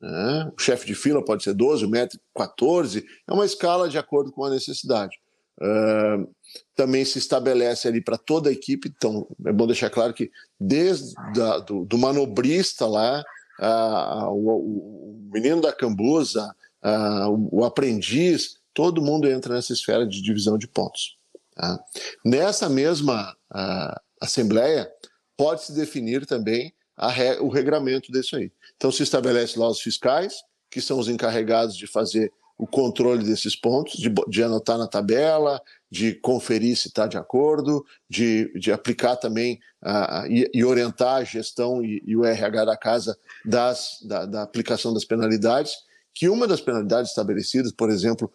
Né? O chefe de fila pode ser 12, o metro 14, é uma escala de acordo com a necessidade. Uh, também se estabelece ali para toda a equipe, então é bom deixar claro que desde da, do, do, manobrista lá, uh, o, o, menino da cambuza, uh, o, o, aprendiz, todo mundo entra nessa esfera de divisão de pontos. Tá? Nessa mesma assembleia, pode-se definir também re, o regramento disso aí. Então se estabelece lá os fiscais, que são os encarregados de fazer o controle desses pontos, de, de anotar na tabela, de conferir se está de acordo, de, de aplicar também e, e, orientar a gestão e, e, o RH da casa das, da, da, aplicação das penalidades, que uma das penalidades estabelecidas, por exemplo,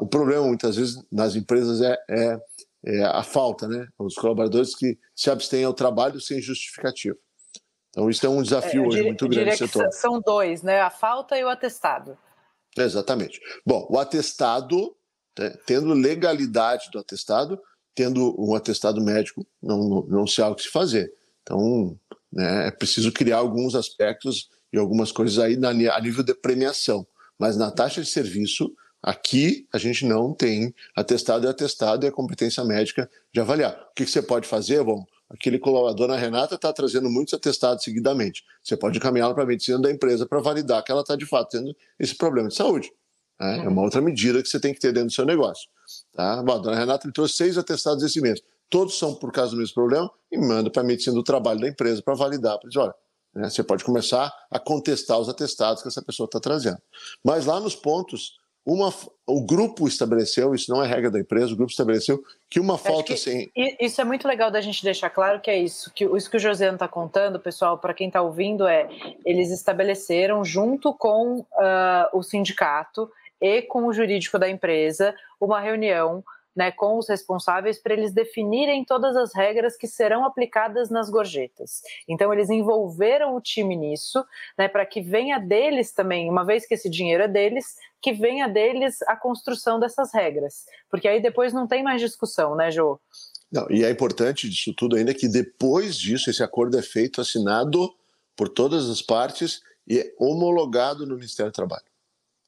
o problema muitas vezes nas empresas é, é, é, a falta, né? Os colaboradores que se abstêm ao trabalho sem justificativa. Então, isso é um desafio é, hoje muito grande no setor. São dois, né? A falta e o atestado. Exatamente. Bom, o atestado, né, tendo legalidade do atestado, tendo um atestado médico, não, não, não se há o que se fazer. Então, né, é preciso criar alguns aspectos e algumas coisas aí na, a nível de premiação. Mas na taxa de serviço, aqui a gente não tem atestado e atestado e a competência médica de avaliar. O que, que você pode fazer? Bom, aquele colaborador, a Renata, está trazendo muitos atestados seguidamente. Você pode encaminhá-la para a medicina da empresa para validar que ela está de fato tendo esse problema de saúde. Né? É uma outra medida que você tem que ter dentro do seu negócio. Tá? Bom, a dona Renata trouxe seis atestados esse mês. Todos são por causa do mesmo problema e manda para a medicina do trabalho da empresa para validar. Para dizer, olha, né, você pode começar a contestar os atestados que essa pessoa está trazendo. Mas lá nos pontos, uma, o grupo estabeleceu, isso não é regra da empresa, o grupo estabeleceu que uma falta sem. Isso é muito legal da gente deixar claro que é isso. Que isso que o Josiano está contando, pessoal, para quem está ouvindo, é eles estabeleceram, junto com uh, o sindicato e com o jurídico da empresa, uma reunião né, com os responsáveis para eles definirem todas as regras que serão aplicadas nas gorjetas. Então, eles envolveram o time nisso, né, para que venha deles também, uma vez que esse dinheiro é deles, que venha deles a construção dessas regras. Porque aí depois não tem mais discussão, né, Jô? Não, e é importante disso tudo ainda que depois disso, esse acordo é feito, assinado por todas as partes e é homologado no Ministério do Trabalho.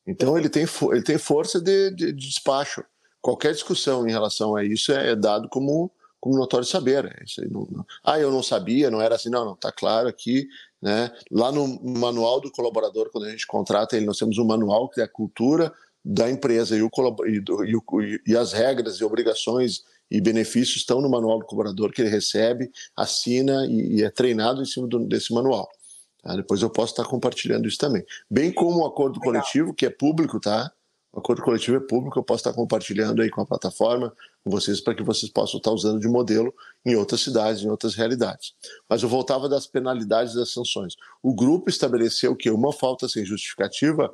Então, ele tem, ele tem força de, de, de despacho qualquer discussão em relação a isso é, dado como, como notório saber. É isso não, não, ah, eu não sabia, não era assim. Não, não, está claro aqui. Né? Lá no manual do colaborador, quando a gente contrata ele, nós temos um manual que é a cultura da empresa e, o, e, e, e as regras e obrigações e benefícios estão no manual do colaborador que ele recebe, assina e, e é treinado em cima do, desse manual. Tá? Depois eu posso estar compartilhando isso também. Bem como o acordo Legal. coletivo, que é público, tá? O acordo coletivo é público, eu posso estar compartilhando aí com a plataforma, com vocês, para que vocês possam estar usando de modelo em outras cidades, em outras realidades. Mas eu voltava das penalidades das sanções. O grupo estabeleceu que uma falta sem justificativa,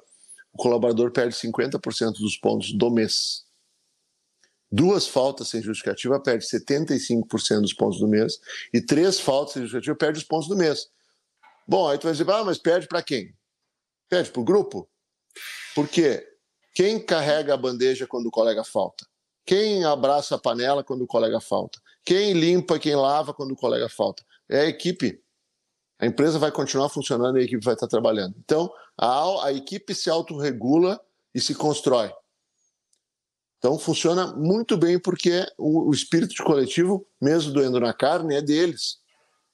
o colaborador perde 50% dos pontos do mês. Duas faltas sem justificativa perde 75% dos pontos do mês. E três faltas sem justificativa perde os pontos do mês. Bom, aí tu vai dizer, ah, mas perde para quem? Perde para o grupo? Por quê? Quem carrega a bandeja quando o colega falta? Quem abraça a panela quando o colega falta? Quem limpa quem lava quando o colega falta? É a equipe. A empresa vai continuar funcionando e a equipe vai estar trabalhando. Então, a, a equipe se autorregula e se constrói. Então, funciona muito bem porque o, o espírito coletivo, mesmo doendo na carne, é deles.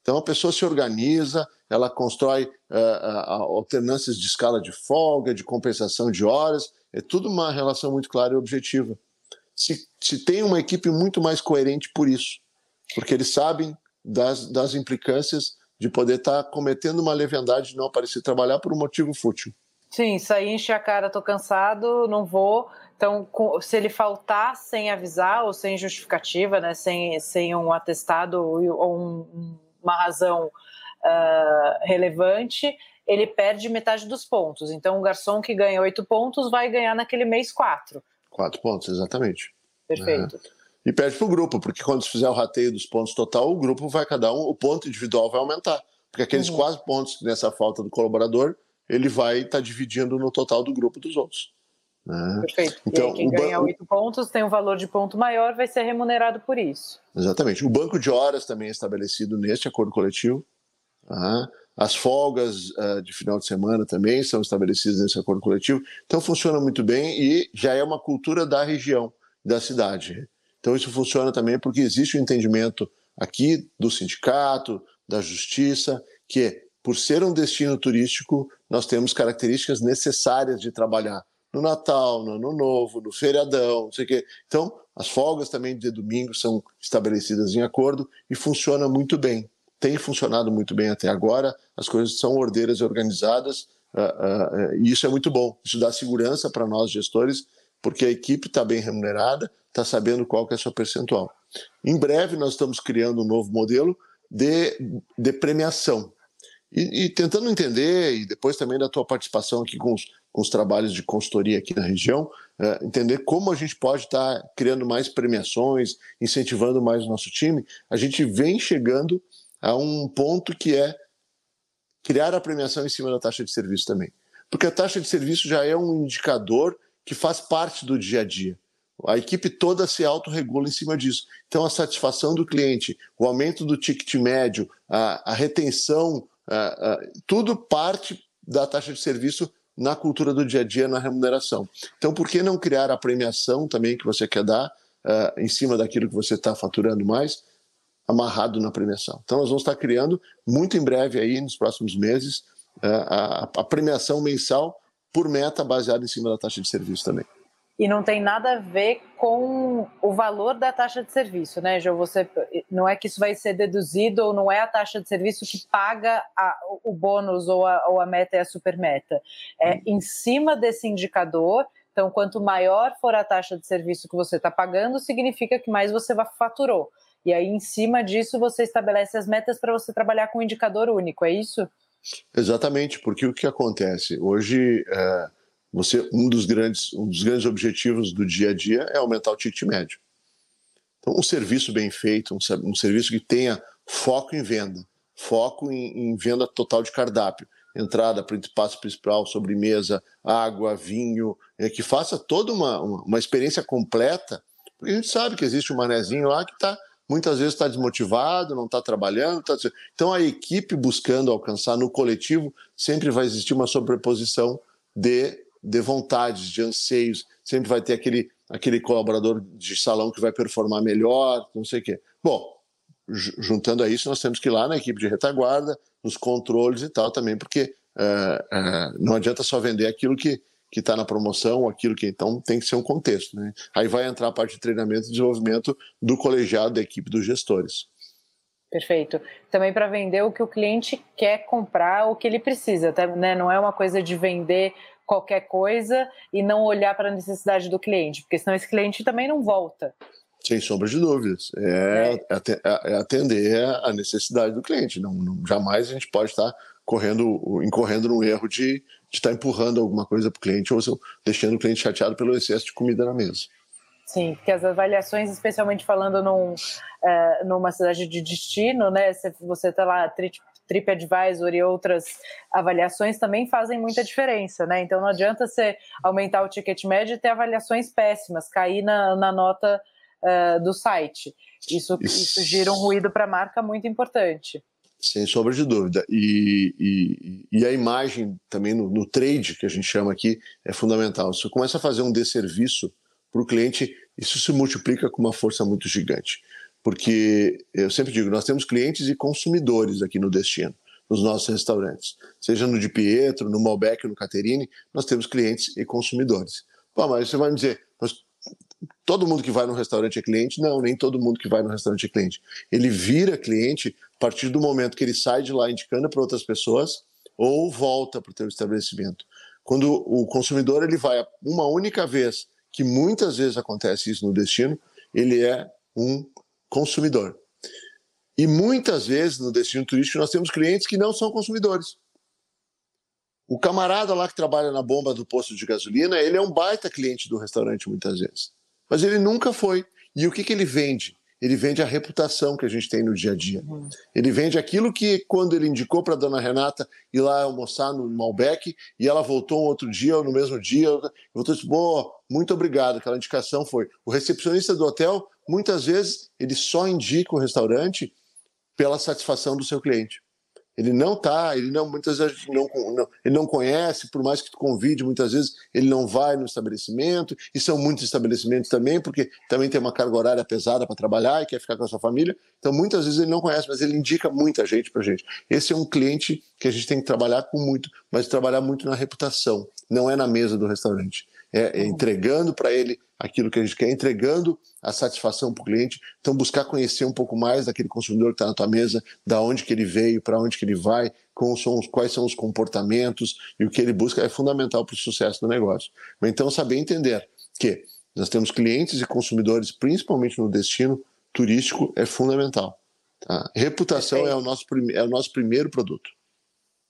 Então, a pessoa se organiza, ela constrói uh, alternâncias de escala de folga, de compensação de horas, é tudo uma relação muito clara e objetiva. Se, se tem uma equipe muito mais coerente por isso, porque eles sabem das, das implicâncias de poder estar tá cometendo uma leviandade de não aparecer trabalhar por um motivo fútil. Sim, sair enche a cara, tô cansado, não vou. Então, se ele faltar sem avisar ou sem justificativa, né, sem, sem um atestado ou um, uma razão uh, relevante, ele perde metade dos pontos. Então, o garçom que ganha oito pontos vai ganhar naquele mês quatro. Quatro pontos, exatamente. Perfeito. É. E perde para o grupo, porque quando se fizer o rateio dos pontos total, o grupo vai cada um, o ponto individual vai aumentar. Porque aqueles uhum. quatro pontos nessa falta do colaborador, ele vai estar tá dividindo no total do grupo dos outros. Né? Perfeito. Então, quem ganha oito pontos tem um valor de ponto maior, vai ser remunerado por isso. Exatamente. O banco de horas também é estabelecido neste acordo coletivo. Tá? As folgas uh, de final de semana também são estabelecidas nesse acordo coletivo. Então funciona muito bem e já é uma cultura da região, da cidade. Então isso funciona também porque existe o um entendimento aqui do sindicato, da justiça, que por ser um destino turístico, nós temos características necessárias de trabalhar no Natal, no Ano Novo, no feriadão, não sei o quê. Então, as folgas também de domingo são estabelecidas em acordo e funciona muito bem tem funcionado muito bem até agora, as coisas são ordeiras e organizadas, uh, uh, uh, e isso é muito bom. Isso dá segurança para nós gestores, porque a equipe está bem remunerada, está sabendo qual que é a sua percentual. Em breve, nós estamos criando um novo modelo de, de premiação. E, e, tentando entender, e depois também da tua participação aqui com os, com os trabalhos de consultoria aqui na região, é, entender como a gente pode estar tá criando mais premiações, incentivando mais o nosso time. A gente vem chegando a um ponto que é criar a premiação em cima da taxa de serviço também. Porque a taxa de serviço já é um indicador que faz parte do dia a dia. A equipe toda se autorregula em cima disso. Então, a satisfação do cliente, o aumento do ticket médio, a, a retenção, a, a, tudo parte da taxa de serviço na cultura do dia a dia, na remuneração. Então, por que não criar a premiação também que você quer dar uh, em cima daquilo que você está faturando mais, amarrado na premiação? Então, nós vamos estar criando muito em breve aí, nos próximos meses, uh, a, a premiação mensal por meta baseada em cima da taxa de serviço também e não tem nada a ver com o valor da taxa de serviço, né, João? Você não é que isso vai ser deduzido ou não é a taxa de serviço que paga a, o bônus ou a, ou a meta e a super meta. É em cima desse indicador. Então, quanto maior for a taxa de serviço que você está pagando, significa que mais você faturou. E aí, em cima disso, você estabelece as metas para você trabalhar com um indicador único, é isso? Exatamente, porque o que acontece? Hoje. É você um dos grandes um dos grandes objetivos do dia a dia é aumentar o ticket médio. Então, um serviço bem feito, um, um serviço que tenha foco em venda, foco em, em venda total de cardápio, entrada, passo principal, sobremesa, água, vinho, é, que faça toda uma, uma, uma, experiência completa, porque a gente sabe que existe um manezinho lá que está muitas vezes está desmotivado, não está trabalhando. Tá... Então a equipe buscando alcançar no coletivo sempre vai existir uma sobreposição de de vontades, de anseios, sempre vai ter aquele, aquele colaborador de salão que vai performar melhor, não sei o quê. Bom, juntando a isso, nós temos que ir lá na equipe de retaguarda, nos controles e tal também, porque uh, uh, não adianta só vender aquilo que que está na promoção, aquilo que então tem que ser um contexto. Né? Aí vai entrar a parte de treinamento e desenvolvimento do colegiado, da equipe dos gestores. Perfeito. Também para vender o que o cliente quer comprar, o que ele precisa, tá, né? Não é uma coisa de vender qualquer coisa e não olhar para a necessidade do cliente, porque senão esse cliente também não volta. Sem sombra de dúvidas. É, é. é, é atender a necessidade do cliente. Não, não, jamais a gente pode estar correndo, incorrendo no erro de, de estar empurrando alguma coisa para o cliente ou deixando o cliente chateado pelo excesso de comida na mesa. Sim, porque as avaliações, especialmente falando num, é, numa cidade de destino, né? Você está lá TripAdvisor e outras avaliações também fazem muita diferença, né? Então não adianta você aumentar o ticket médio e ter avaliações péssimas, cair na, na nota uh, do site. Isso, isso. isso gira um ruído para a marca muito importante. Sem sombra de dúvida. E, e, e a imagem também no, no, trade, que a gente chama aqui, é fundamental. Se você começa a fazer um desserviço para o cliente, isso se multiplica com uma força muito gigante porque eu sempre digo, nós temos clientes e consumidores aqui no destino, nos nossos restaurantes. Seja no Di Pietro, no Malbec, no Caterine, nós temos clientes e consumidores. Pô, mas você vai me dizer, todo mundo que vai no restaurante é cliente? Não, nem todo mundo que vai no restaurante é cliente. Ele vira cliente a partir do momento que ele sai de lá indicando para outras pessoas ou volta para o teu estabelecimento. Quando o consumidor ele vai uma única vez, que muitas vezes acontece isso no destino, ele é um consumidor. E muitas vezes no destino turístico nós temos clientes que não são consumidores. O camarada lá que trabalha na bomba do posto de gasolina, ele é um baita cliente do restaurante muitas vezes. Mas ele nunca foi. E o que, que ele vende? Ele vende a reputação que a gente tem no dia a dia. Uhum. Ele vende aquilo que, quando ele indicou para a dona Renata ir lá almoçar no Malbec, e ela voltou um outro dia, ou no mesmo dia, voltou e disse: Boa, muito obrigado. Aquela indicação foi. O recepcionista do hotel muitas vezes ele só indica o restaurante pela satisfação do seu cliente. Ele não está, ele não muitas vezes não, não, ele não conhece, por mais que tu convide, muitas vezes ele não vai no estabelecimento, e são muitos estabelecimentos também, porque também tem uma carga horária pesada para trabalhar e quer ficar com a sua família. Então muitas vezes ele não conhece, mas ele indica muita gente para gente. Esse é um cliente que a gente tem que trabalhar com muito, mas trabalhar muito na reputação, não é na mesa do restaurante é, é entregando para ele aquilo que a gente quer, entregando a satisfação para o cliente. Então, buscar conhecer um pouco mais daquele consumidor que está na tua mesa, da onde que ele veio, para onde que ele vai, são os, quais são os comportamentos e o que ele busca é fundamental para o sucesso do negócio. Mas, então, saber entender que nós temos clientes e consumidores, principalmente no destino turístico, é fundamental. Tá? Reputação é o, nosso, é o nosso primeiro produto.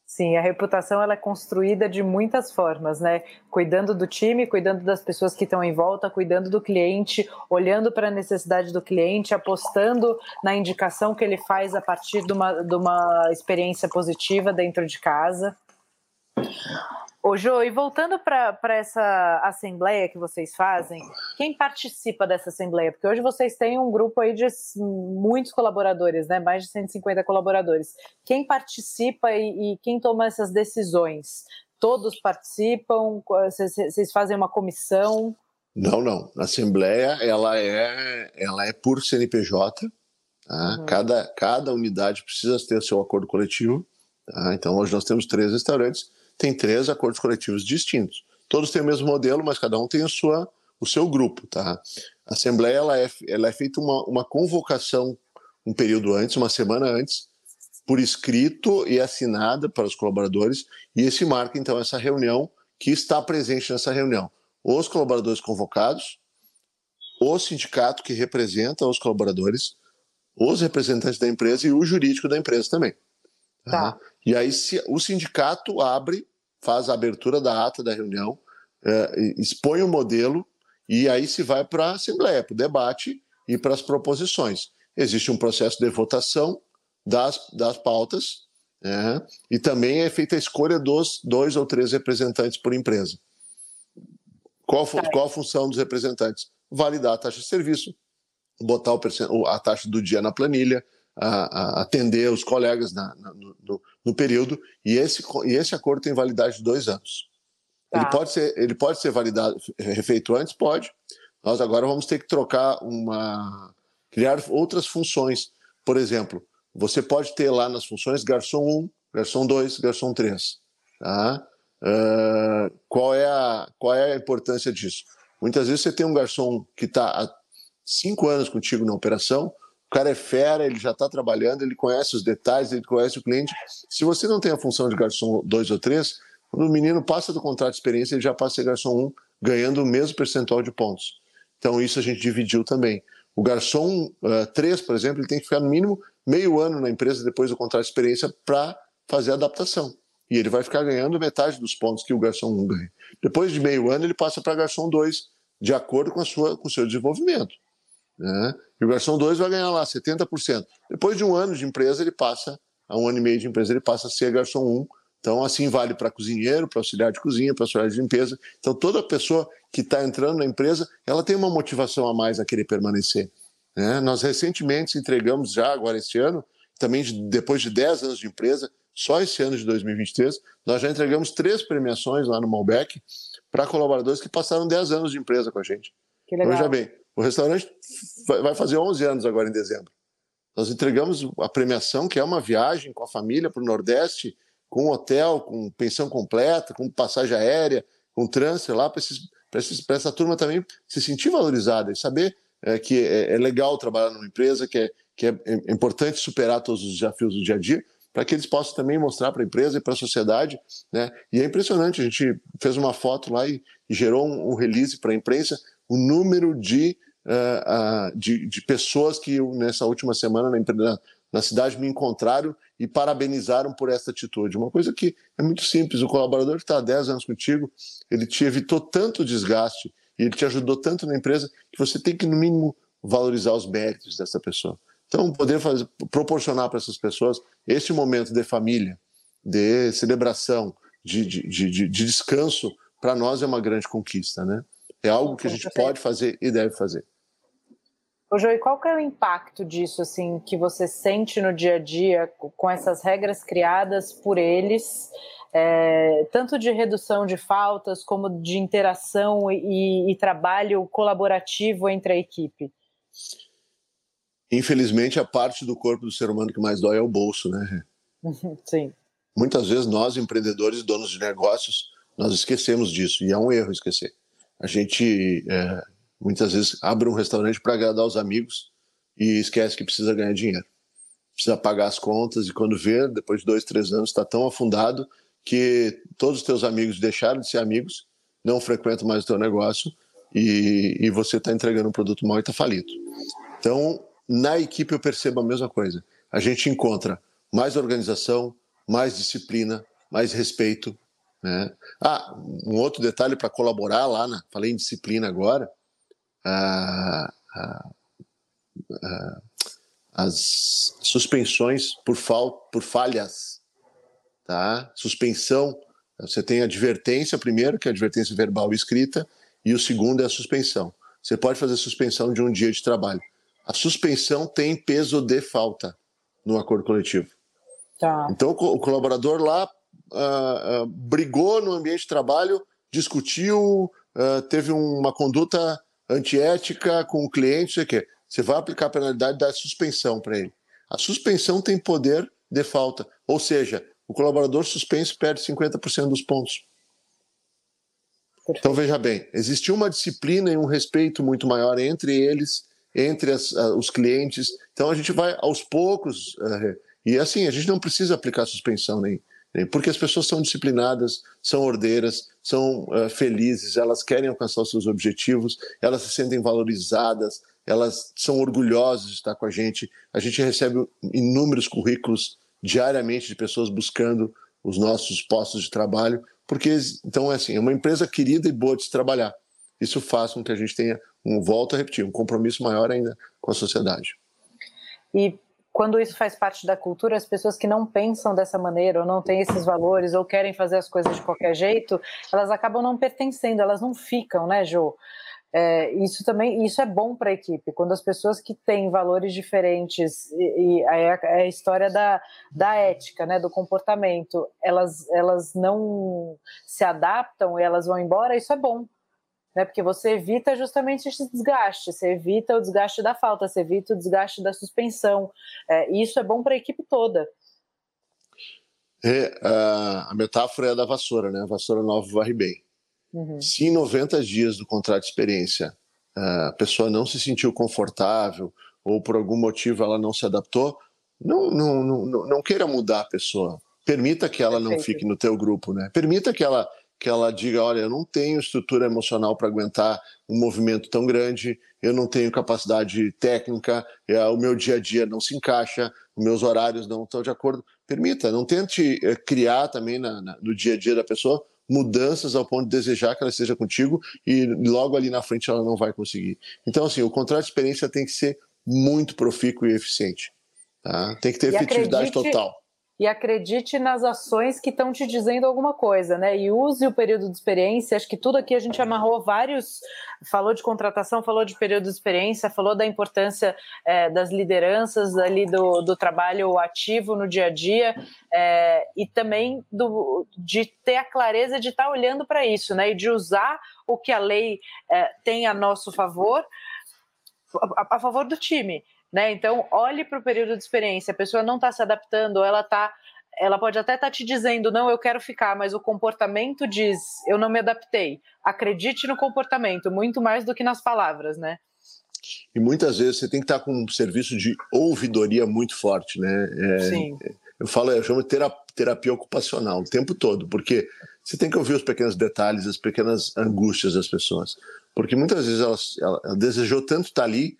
Sim, a reputação ela é construída de muitas formas, né? Cuidando do time, cuidando das pessoas que estão em volta, cuidando do cliente, olhando para a necessidade do cliente, apostando na indicação que ele faz a partir de uma, de uma experiência positiva dentro de casa. Ô, Jô, e voltando para essa assembleia que vocês fazem, quem participa dessa assembleia? Porque hoje vocês têm um grupo aí de muitos colaboradores, né? Mais de 150 colaboradores. Quem participa e, e quem toma essas decisões? Todos participam? Vocês fazem uma comissão? Não, não. A assembleia ela é, ela é por CNPJ. Tá? Uhum. Cada, cada unidade precisa ter seu acordo coletivo. Tá? Então hoje nós temos três restaurantes tem três acordos coletivos distintos. Todos têm o mesmo modelo, mas cada um tem a sua, o seu grupo. Tá? A Assembleia ela é, ela é feita uma, uma convocação um período antes, uma semana antes, por escrito e assinada para os colaboradores, e esse marca então essa reunião que está presente nessa reunião. Os colaboradores convocados, o sindicato que representa os colaboradores, os representantes da empresa e o jurídico da empresa também. Tá. E aí se, o sindicato abre, faz a abertura da ata da reunião, é, expõe o modelo e aí se vai para a Assembleia, para o debate e para as proposições. Existe um processo de votação das, das pautas é, e também é feita a escolha dos dois ou três representantes por empresa. Qual, tá. qual a função dos representantes? Validar a taxa de serviço, botar o, a taxa do dia na planilha, a, a atender os colegas na, na, no, no, período, e esse, e esse acordo tem validade de dois anos. Tá. Ele, pode ser, ele pode ser validado, refeito antes? Pode. Nós agora vamos ter que trocar uma. criar outras funções. Por exemplo, você pode ter lá nas funções garçom 1, garçom 2, garçom 3. Tá? Uh, qual, é a, qual é a importância disso? Muitas vezes você tem um garçom que está há cinco anos contigo na operação, o cara é fera, ele já está trabalhando, ele conhece os detalhes, ele conhece o cliente. Se você não tem a função de garçom 2 ou 3, quando o menino passa do contrato de experiência, ele já passa a ser garçom 1, um, ganhando o mesmo percentual de pontos. Então, isso a gente dividiu também. O garçom uh, eh, 3, por exemplo, ele tem que ficar no mínimo meio ano na empresa depois do contrato de experiência para fazer a adaptação. E ele vai ficar ganhando metade dos pontos que o garçom 1 ganha. Depois de meio ano, ele passa para garçom 2, de acordo com, a sua, com o seu desenvolvimento. Né? E o garçom 2 vai ganhar lá 70%. Depois de um ano de empresa, ele passa, a um ano e meio de empresa, ele passa a ser garçom 1. Um. Então, assim vale para cozinheiro, para auxiliar de cozinha, para auxiliar de limpeza. Então, toda pessoa que está entrando na empresa, ela tem uma motivação a mais a querer permanecer. Né? Nós recentemente entregamos já, agora este ano, também depois de 10 anos de empresa, só esse ano de 2023, nós já entregamos três premiações lá no Malbec para colaboradores que passaram 10 anos de empresa com a gente. Que legal. Veja bem, o restaurante vai fazer 11 anos agora em dezembro. Nós entregamos a premiação, que é uma viagem com a família para o Nordeste, com hotel, com pensão completa, com passagem aérea, com transfer lá, para essa turma também se sentir valorizada e saber é, que é, é, legal trabalhar numa empresa, que é, que é, é importante superar todos os desafios do dia a dia, para que eles possam também mostrar para a empresa e para a sociedade. Né? E é impressionante, a gente fez uma foto lá e, e gerou um, um release para a imprensa, o número de uh, uh, de, de, pessoas que nessa última semana na, na cidade me encontraram e parabenizaram por essa atitude. Uma coisa que é muito simples: o colaborador que está há 10 anos contigo, ele te evitou tanto desgaste e ele te ajudou tanto na empresa que você tem que, no mínimo, valorizar os méritos dessa pessoa. Então, poder fazer, proporcionar para essas pessoas este momento de família, de celebração, de, de, de, de descanso, para nós é uma grande conquista, né? É algo que a gente pode fazer e deve fazer. Ô, Joey, qual que é o impacto disso, assim, que você sente no dia a dia com essas regras criadas por eles, é, tanto de redução de faltas como de interação e, e trabalho colaborativo entre a equipe? Infelizmente, a parte do corpo do ser humano que mais dói é o bolso, né? Sim. Muitas vezes nós, empreendedores, donos de negócios, nós esquecemos disso e é um erro esquecer. A gente é, muitas vezes abre um restaurante para agradar os amigos e esquece que precisa ganhar dinheiro. Precisa pagar as contas e quando vê, depois de dois, três anos, está tão afundado que todos os teus amigos deixaram de ser amigos, não frequentam mais o teu negócio e, e você está entregando um produto mal e está falido. Então, na equipe eu percebo a mesma coisa. A gente encontra mais organização, mais disciplina, mais respeito. Né? Ah, um outro detalhe para colaborar lá, na, falei em disciplina agora, ah, ah, ah, as suspensões por, fal, por falhas, tá? Suspensão, você tem a advertência primeiro, que é a advertência verbal e escrita, e o segundo é a suspensão. Você pode fazer suspensão de um dia de trabalho. A suspensão tem peso de falta no acordo coletivo. Tá. Então o colaborador lá uh, uh, brigou no ambiente de trabalho, discutiu, uh, teve uma conduta antiética com o cliente, sei o quê. Você vai aplicar a penalidade da suspensão para ele. A suspensão tem poder de falta, ou seja, o colaborador suspenso perde 50% dos pontos. Então veja bem, existiu uma disciplina e um respeito muito maior entre eles, entre as, uh, os clientes. Então a gente vai aos poucos uh, e assim a gente não precisa aplicar suspensão nem porque as pessoas são disciplinadas, são ordeiras, são uh, felizes, elas querem alcançar os seus objetivos, elas se sentem valorizadas, elas são orgulhosas de estar com a gente. A gente recebe inúmeros currículos diariamente de pessoas buscando os nossos postos de trabalho porque então é assim, é uma empresa querida e boa de se trabalhar. Isso faz com que a gente tenha um volto a repetir, um compromisso maior ainda com a sociedade. E quando isso faz parte da cultura, as pessoas que não pensam dessa maneira, ou não têm esses valores, ou querem fazer as coisas de qualquer jeito, elas acabam não pertencendo, elas não ficam, né, Jo? É, isso também isso é bom para a equipe quando as pessoas que têm valores diferentes e, e é, a, é a história da, da ética né do comportamento elas elas não se adaptam e elas vão embora isso é bom né porque você evita justamente esse desgaste você evita o desgaste da falta você evita o desgaste da suspensão é, e isso é bom para a equipe toda é, a, a metáfora é da vassoura né a vassoura nova varre bem Uhum. Se em 90 dias do contrato de experiência a pessoa não se sentiu confortável ou por algum motivo ela não se adaptou, não, não, não, não queira mudar a pessoa. Permita que ela Perfeito. não fique no teu grupo, né? Permita que ela que ela diga, olha, eu não tenho estrutura emocional para aguentar um movimento tão grande, eu não tenho capacidade técnica, é, o meu dia a dia não se encaixa, os meus horários não estão de acordo. Permita, não tente é, criar também na, na, no dia a dia da pessoa mudanças ao ponto de desejar que ela esteja contigo e logo ali na frente ela não vai conseguir. Então, assim, o contrato de experiência tem que ser muito profícuo e eficiente. Tá? Tem que ter e efetividade acredite, total e acredite nas ações que estão te dizendo alguma coisa, né? E use o período de experiência. Acho que tudo aqui a gente amarrou vários. Falou de contratação, falou de período de experiência, falou da importância é, das lideranças ali do, do trabalho ativo no dia a dia é, e também do, de ter a clareza de estar tá olhando para isso, né? E de usar o que a lei é, tem a nosso favor a, a favor do time. Né? Então, olhe para o período de experiência. A pessoa não está se adaptando, ela tá, ela pode até estar tá te dizendo, não, eu quero ficar, mas o comportamento diz, eu não me adaptei. Acredite no comportamento, muito mais do que nas palavras, né? E muitas vezes você tem que estar tá com um serviço de ouvidoria muito forte, né? É, Sim. Eu falo, eu chamo de terapia, terapia ocupacional o tempo todo, porque você tem que ouvir os pequenos detalhes, as pequenas angústias das pessoas. Porque muitas vezes ela, ela, ela desejou tanto estar ali,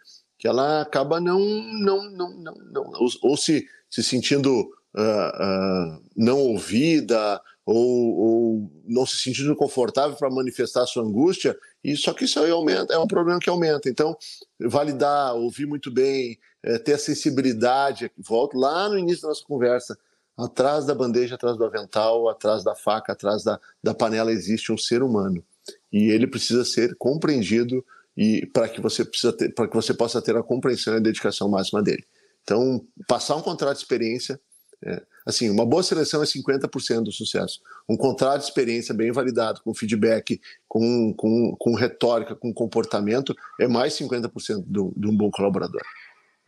que ela acaba não, não, não, não, não ou, ou se, se sentindo uh, uh, não ouvida ou, ou, não se sentindo confortável para manifestar sua angústia, e só que isso aí aumenta, é um problema que aumenta. Então, validar, ouvir muito bem, é, ter a sensibilidade, volto lá no início da nossa conversa, atrás da bandeja, atrás do avental, atrás da faca, atrás da, da panela existe um ser humano. E ele precisa ser compreendido e para que você precisa para que você possa ter a compreensão e a dedicação máxima dele. Então, passar um contrato de experiência, é, assim, uma boa seleção é 50% do sucesso. Um contrato de experiência bem validado, com feedback, com, com, com retórica, com comportamento, é mais 50% do, de um bom colaborador.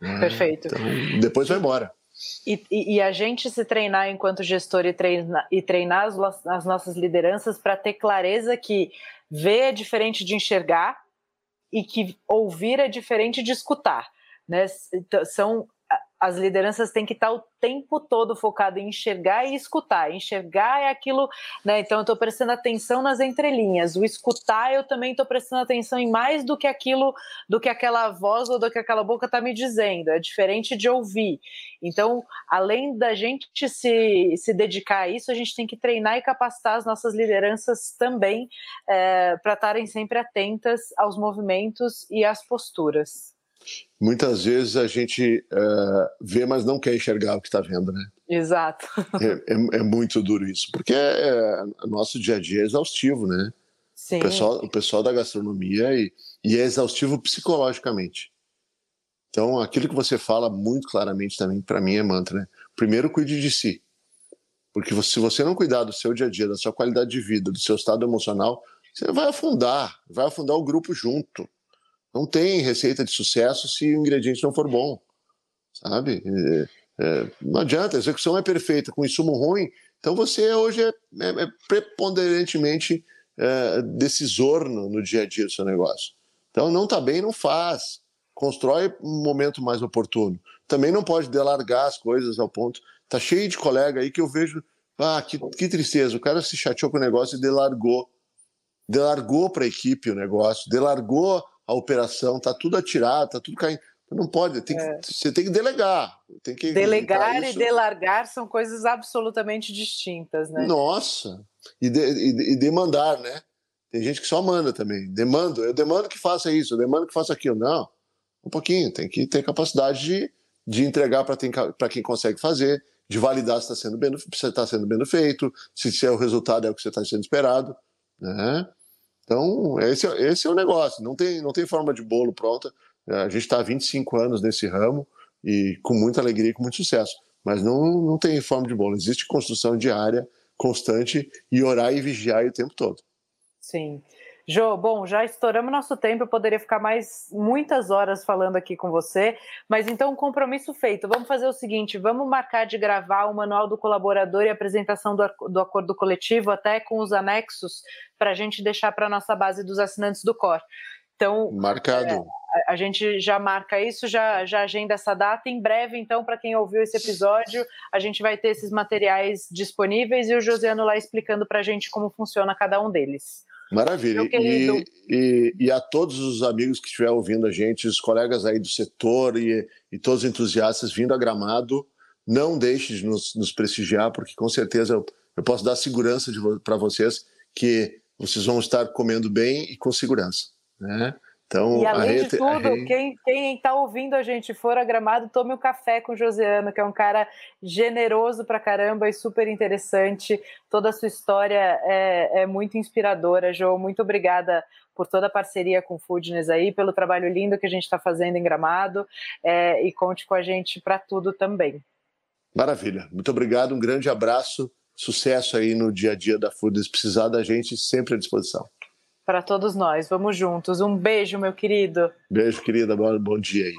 É, Perfeito. Então, depois vai embora. E, e, e, a gente se treinar enquanto gestor e, treina, e treinar as, as nossas lideranças para ter clareza que ver é diferente de enxergar e que ouvir é diferente de escutar, né? Então, são as lideranças têm que estar o tempo todo focado em enxergar e escutar. Enxergar é aquilo, né? Então eu estou prestando atenção nas entrelinhas. O escutar eu também estou prestando atenção em mais do que aquilo, do que aquela voz ou do que aquela boca está me dizendo. É diferente de ouvir. Então, além da gente se, se dedicar a isso, a gente tem que treinar e capacitar as nossas lideranças também é, para estarem sempre atentas aos movimentos e às posturas muitas vezes a gente uh, vê, mas não quer enxergar o que está vendo, né? Exato. É, é, é, muito duro isso, porque é, é, nosso dia a dia é exaustivo, né? Sim. O pessoal, o pessoal da gastronomia e, e é exaustivo psicologicamente. Então, aquilo que você fala muito claramente também, para mim, é mantra, né? Primeiro, cuide de si. Porque se você não cuidar do seu dia a dia, da sua qualidade de vida, do seu estado emocional, você vai afundar, vai afundar o grupo junto. Não tem receita de sucesso se o ingrediente não for bom, sabe? É, é, não adianta, a execução é perfeita com insumo ruim, então você hoje é, é, é preponderantemente é, decisor no, no, dia a dia do seu negócio. Então não está bem, não faz. Constrói um momento mais oportuno. Também não pode delargar as coisas ao ponto. Tá cheio de colega aí que eu vejo, ah, que, que tristeza, o cara se chateou com o negócio e delargou. Delargou para a equipe o negócio, delargou a operação, tá tudo atirado, tá tudo caindo. Não pode, tem que, é. você tem que delegar. Tem que delegar e delargar são coisas absolutamente distintas, né? Nossa, e, de, e, e, demandar, né? Tem gente que só manda também. Demando, eu demando que faça isso, eu demando que faça aquilo. Não, um pouquinho, tem que ter capacidade de, de entregar para quem consegue fazer, de validar se está sendo, bem, se tá sendo bem feito, se, se é o resultado é o que você está sendo esperado, né? Então, esse, é, esse é o negócio. Não tem, não tem forma de bolo pronta. A gente está há 25 anos nesse ramo e com muita alegria e com muito sucesso. Mas não, não tem forma de bolo. Existe construção diária, constante e orar e vigiar o tempo todo. Sim. Jô, bom, já estouramos nosso tempo, eu poderia ficar mais muitas horas falando aqui com você, mas então, compromisso feito. Vamos fazer o seguinte: vamos marcar de gravar o manual do colaborador e a apresentação do, do acordo coletivo, até com os anexos, para a gente deixar para a nossa base dos assinantes do COR. Então, marcado. É, a gente já marca isso, já, já agenda essa data. Em breve, então, para quem ouviu esse episódio, a gente vai ter esses materiais disponíveis e o Josiano lá explicando para a gente como funciona cada um deles. Maravilha. E, e, e, a todos os amigos que estiver ouvindo a gente, os colegas aí do setor e, e todos os entusiastas vindo a Gramado, não deixe de nos, nos prestigiar, porque com certeza eu, eu posso dar segurança para vocês que vocês vão estar comendo bem e com segurança. Né? Então, e além de tudo, quem está ouvindo a gente for a Gramado, tome um café com o Josiano, que é um cara generoso pra caramba e super interessante. Toda a sua história é, é muito inspiradora, Jo. Muito obrigada por toda a parceria com o Foodness aí, pelo trabalho lindo que a gente está fazendo em Gramado é, e conte com a gente para tudo também. Maravilha. Muito obrigado, um grande abraço, sucesso aí no dia a dia da Foodness. Precisar da gente, sempre à disposição para todos nós. Vamos juntos. Um beijo, meu querido. Beijo, querida. Bom, bom dia aí.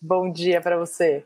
Bom dia para você.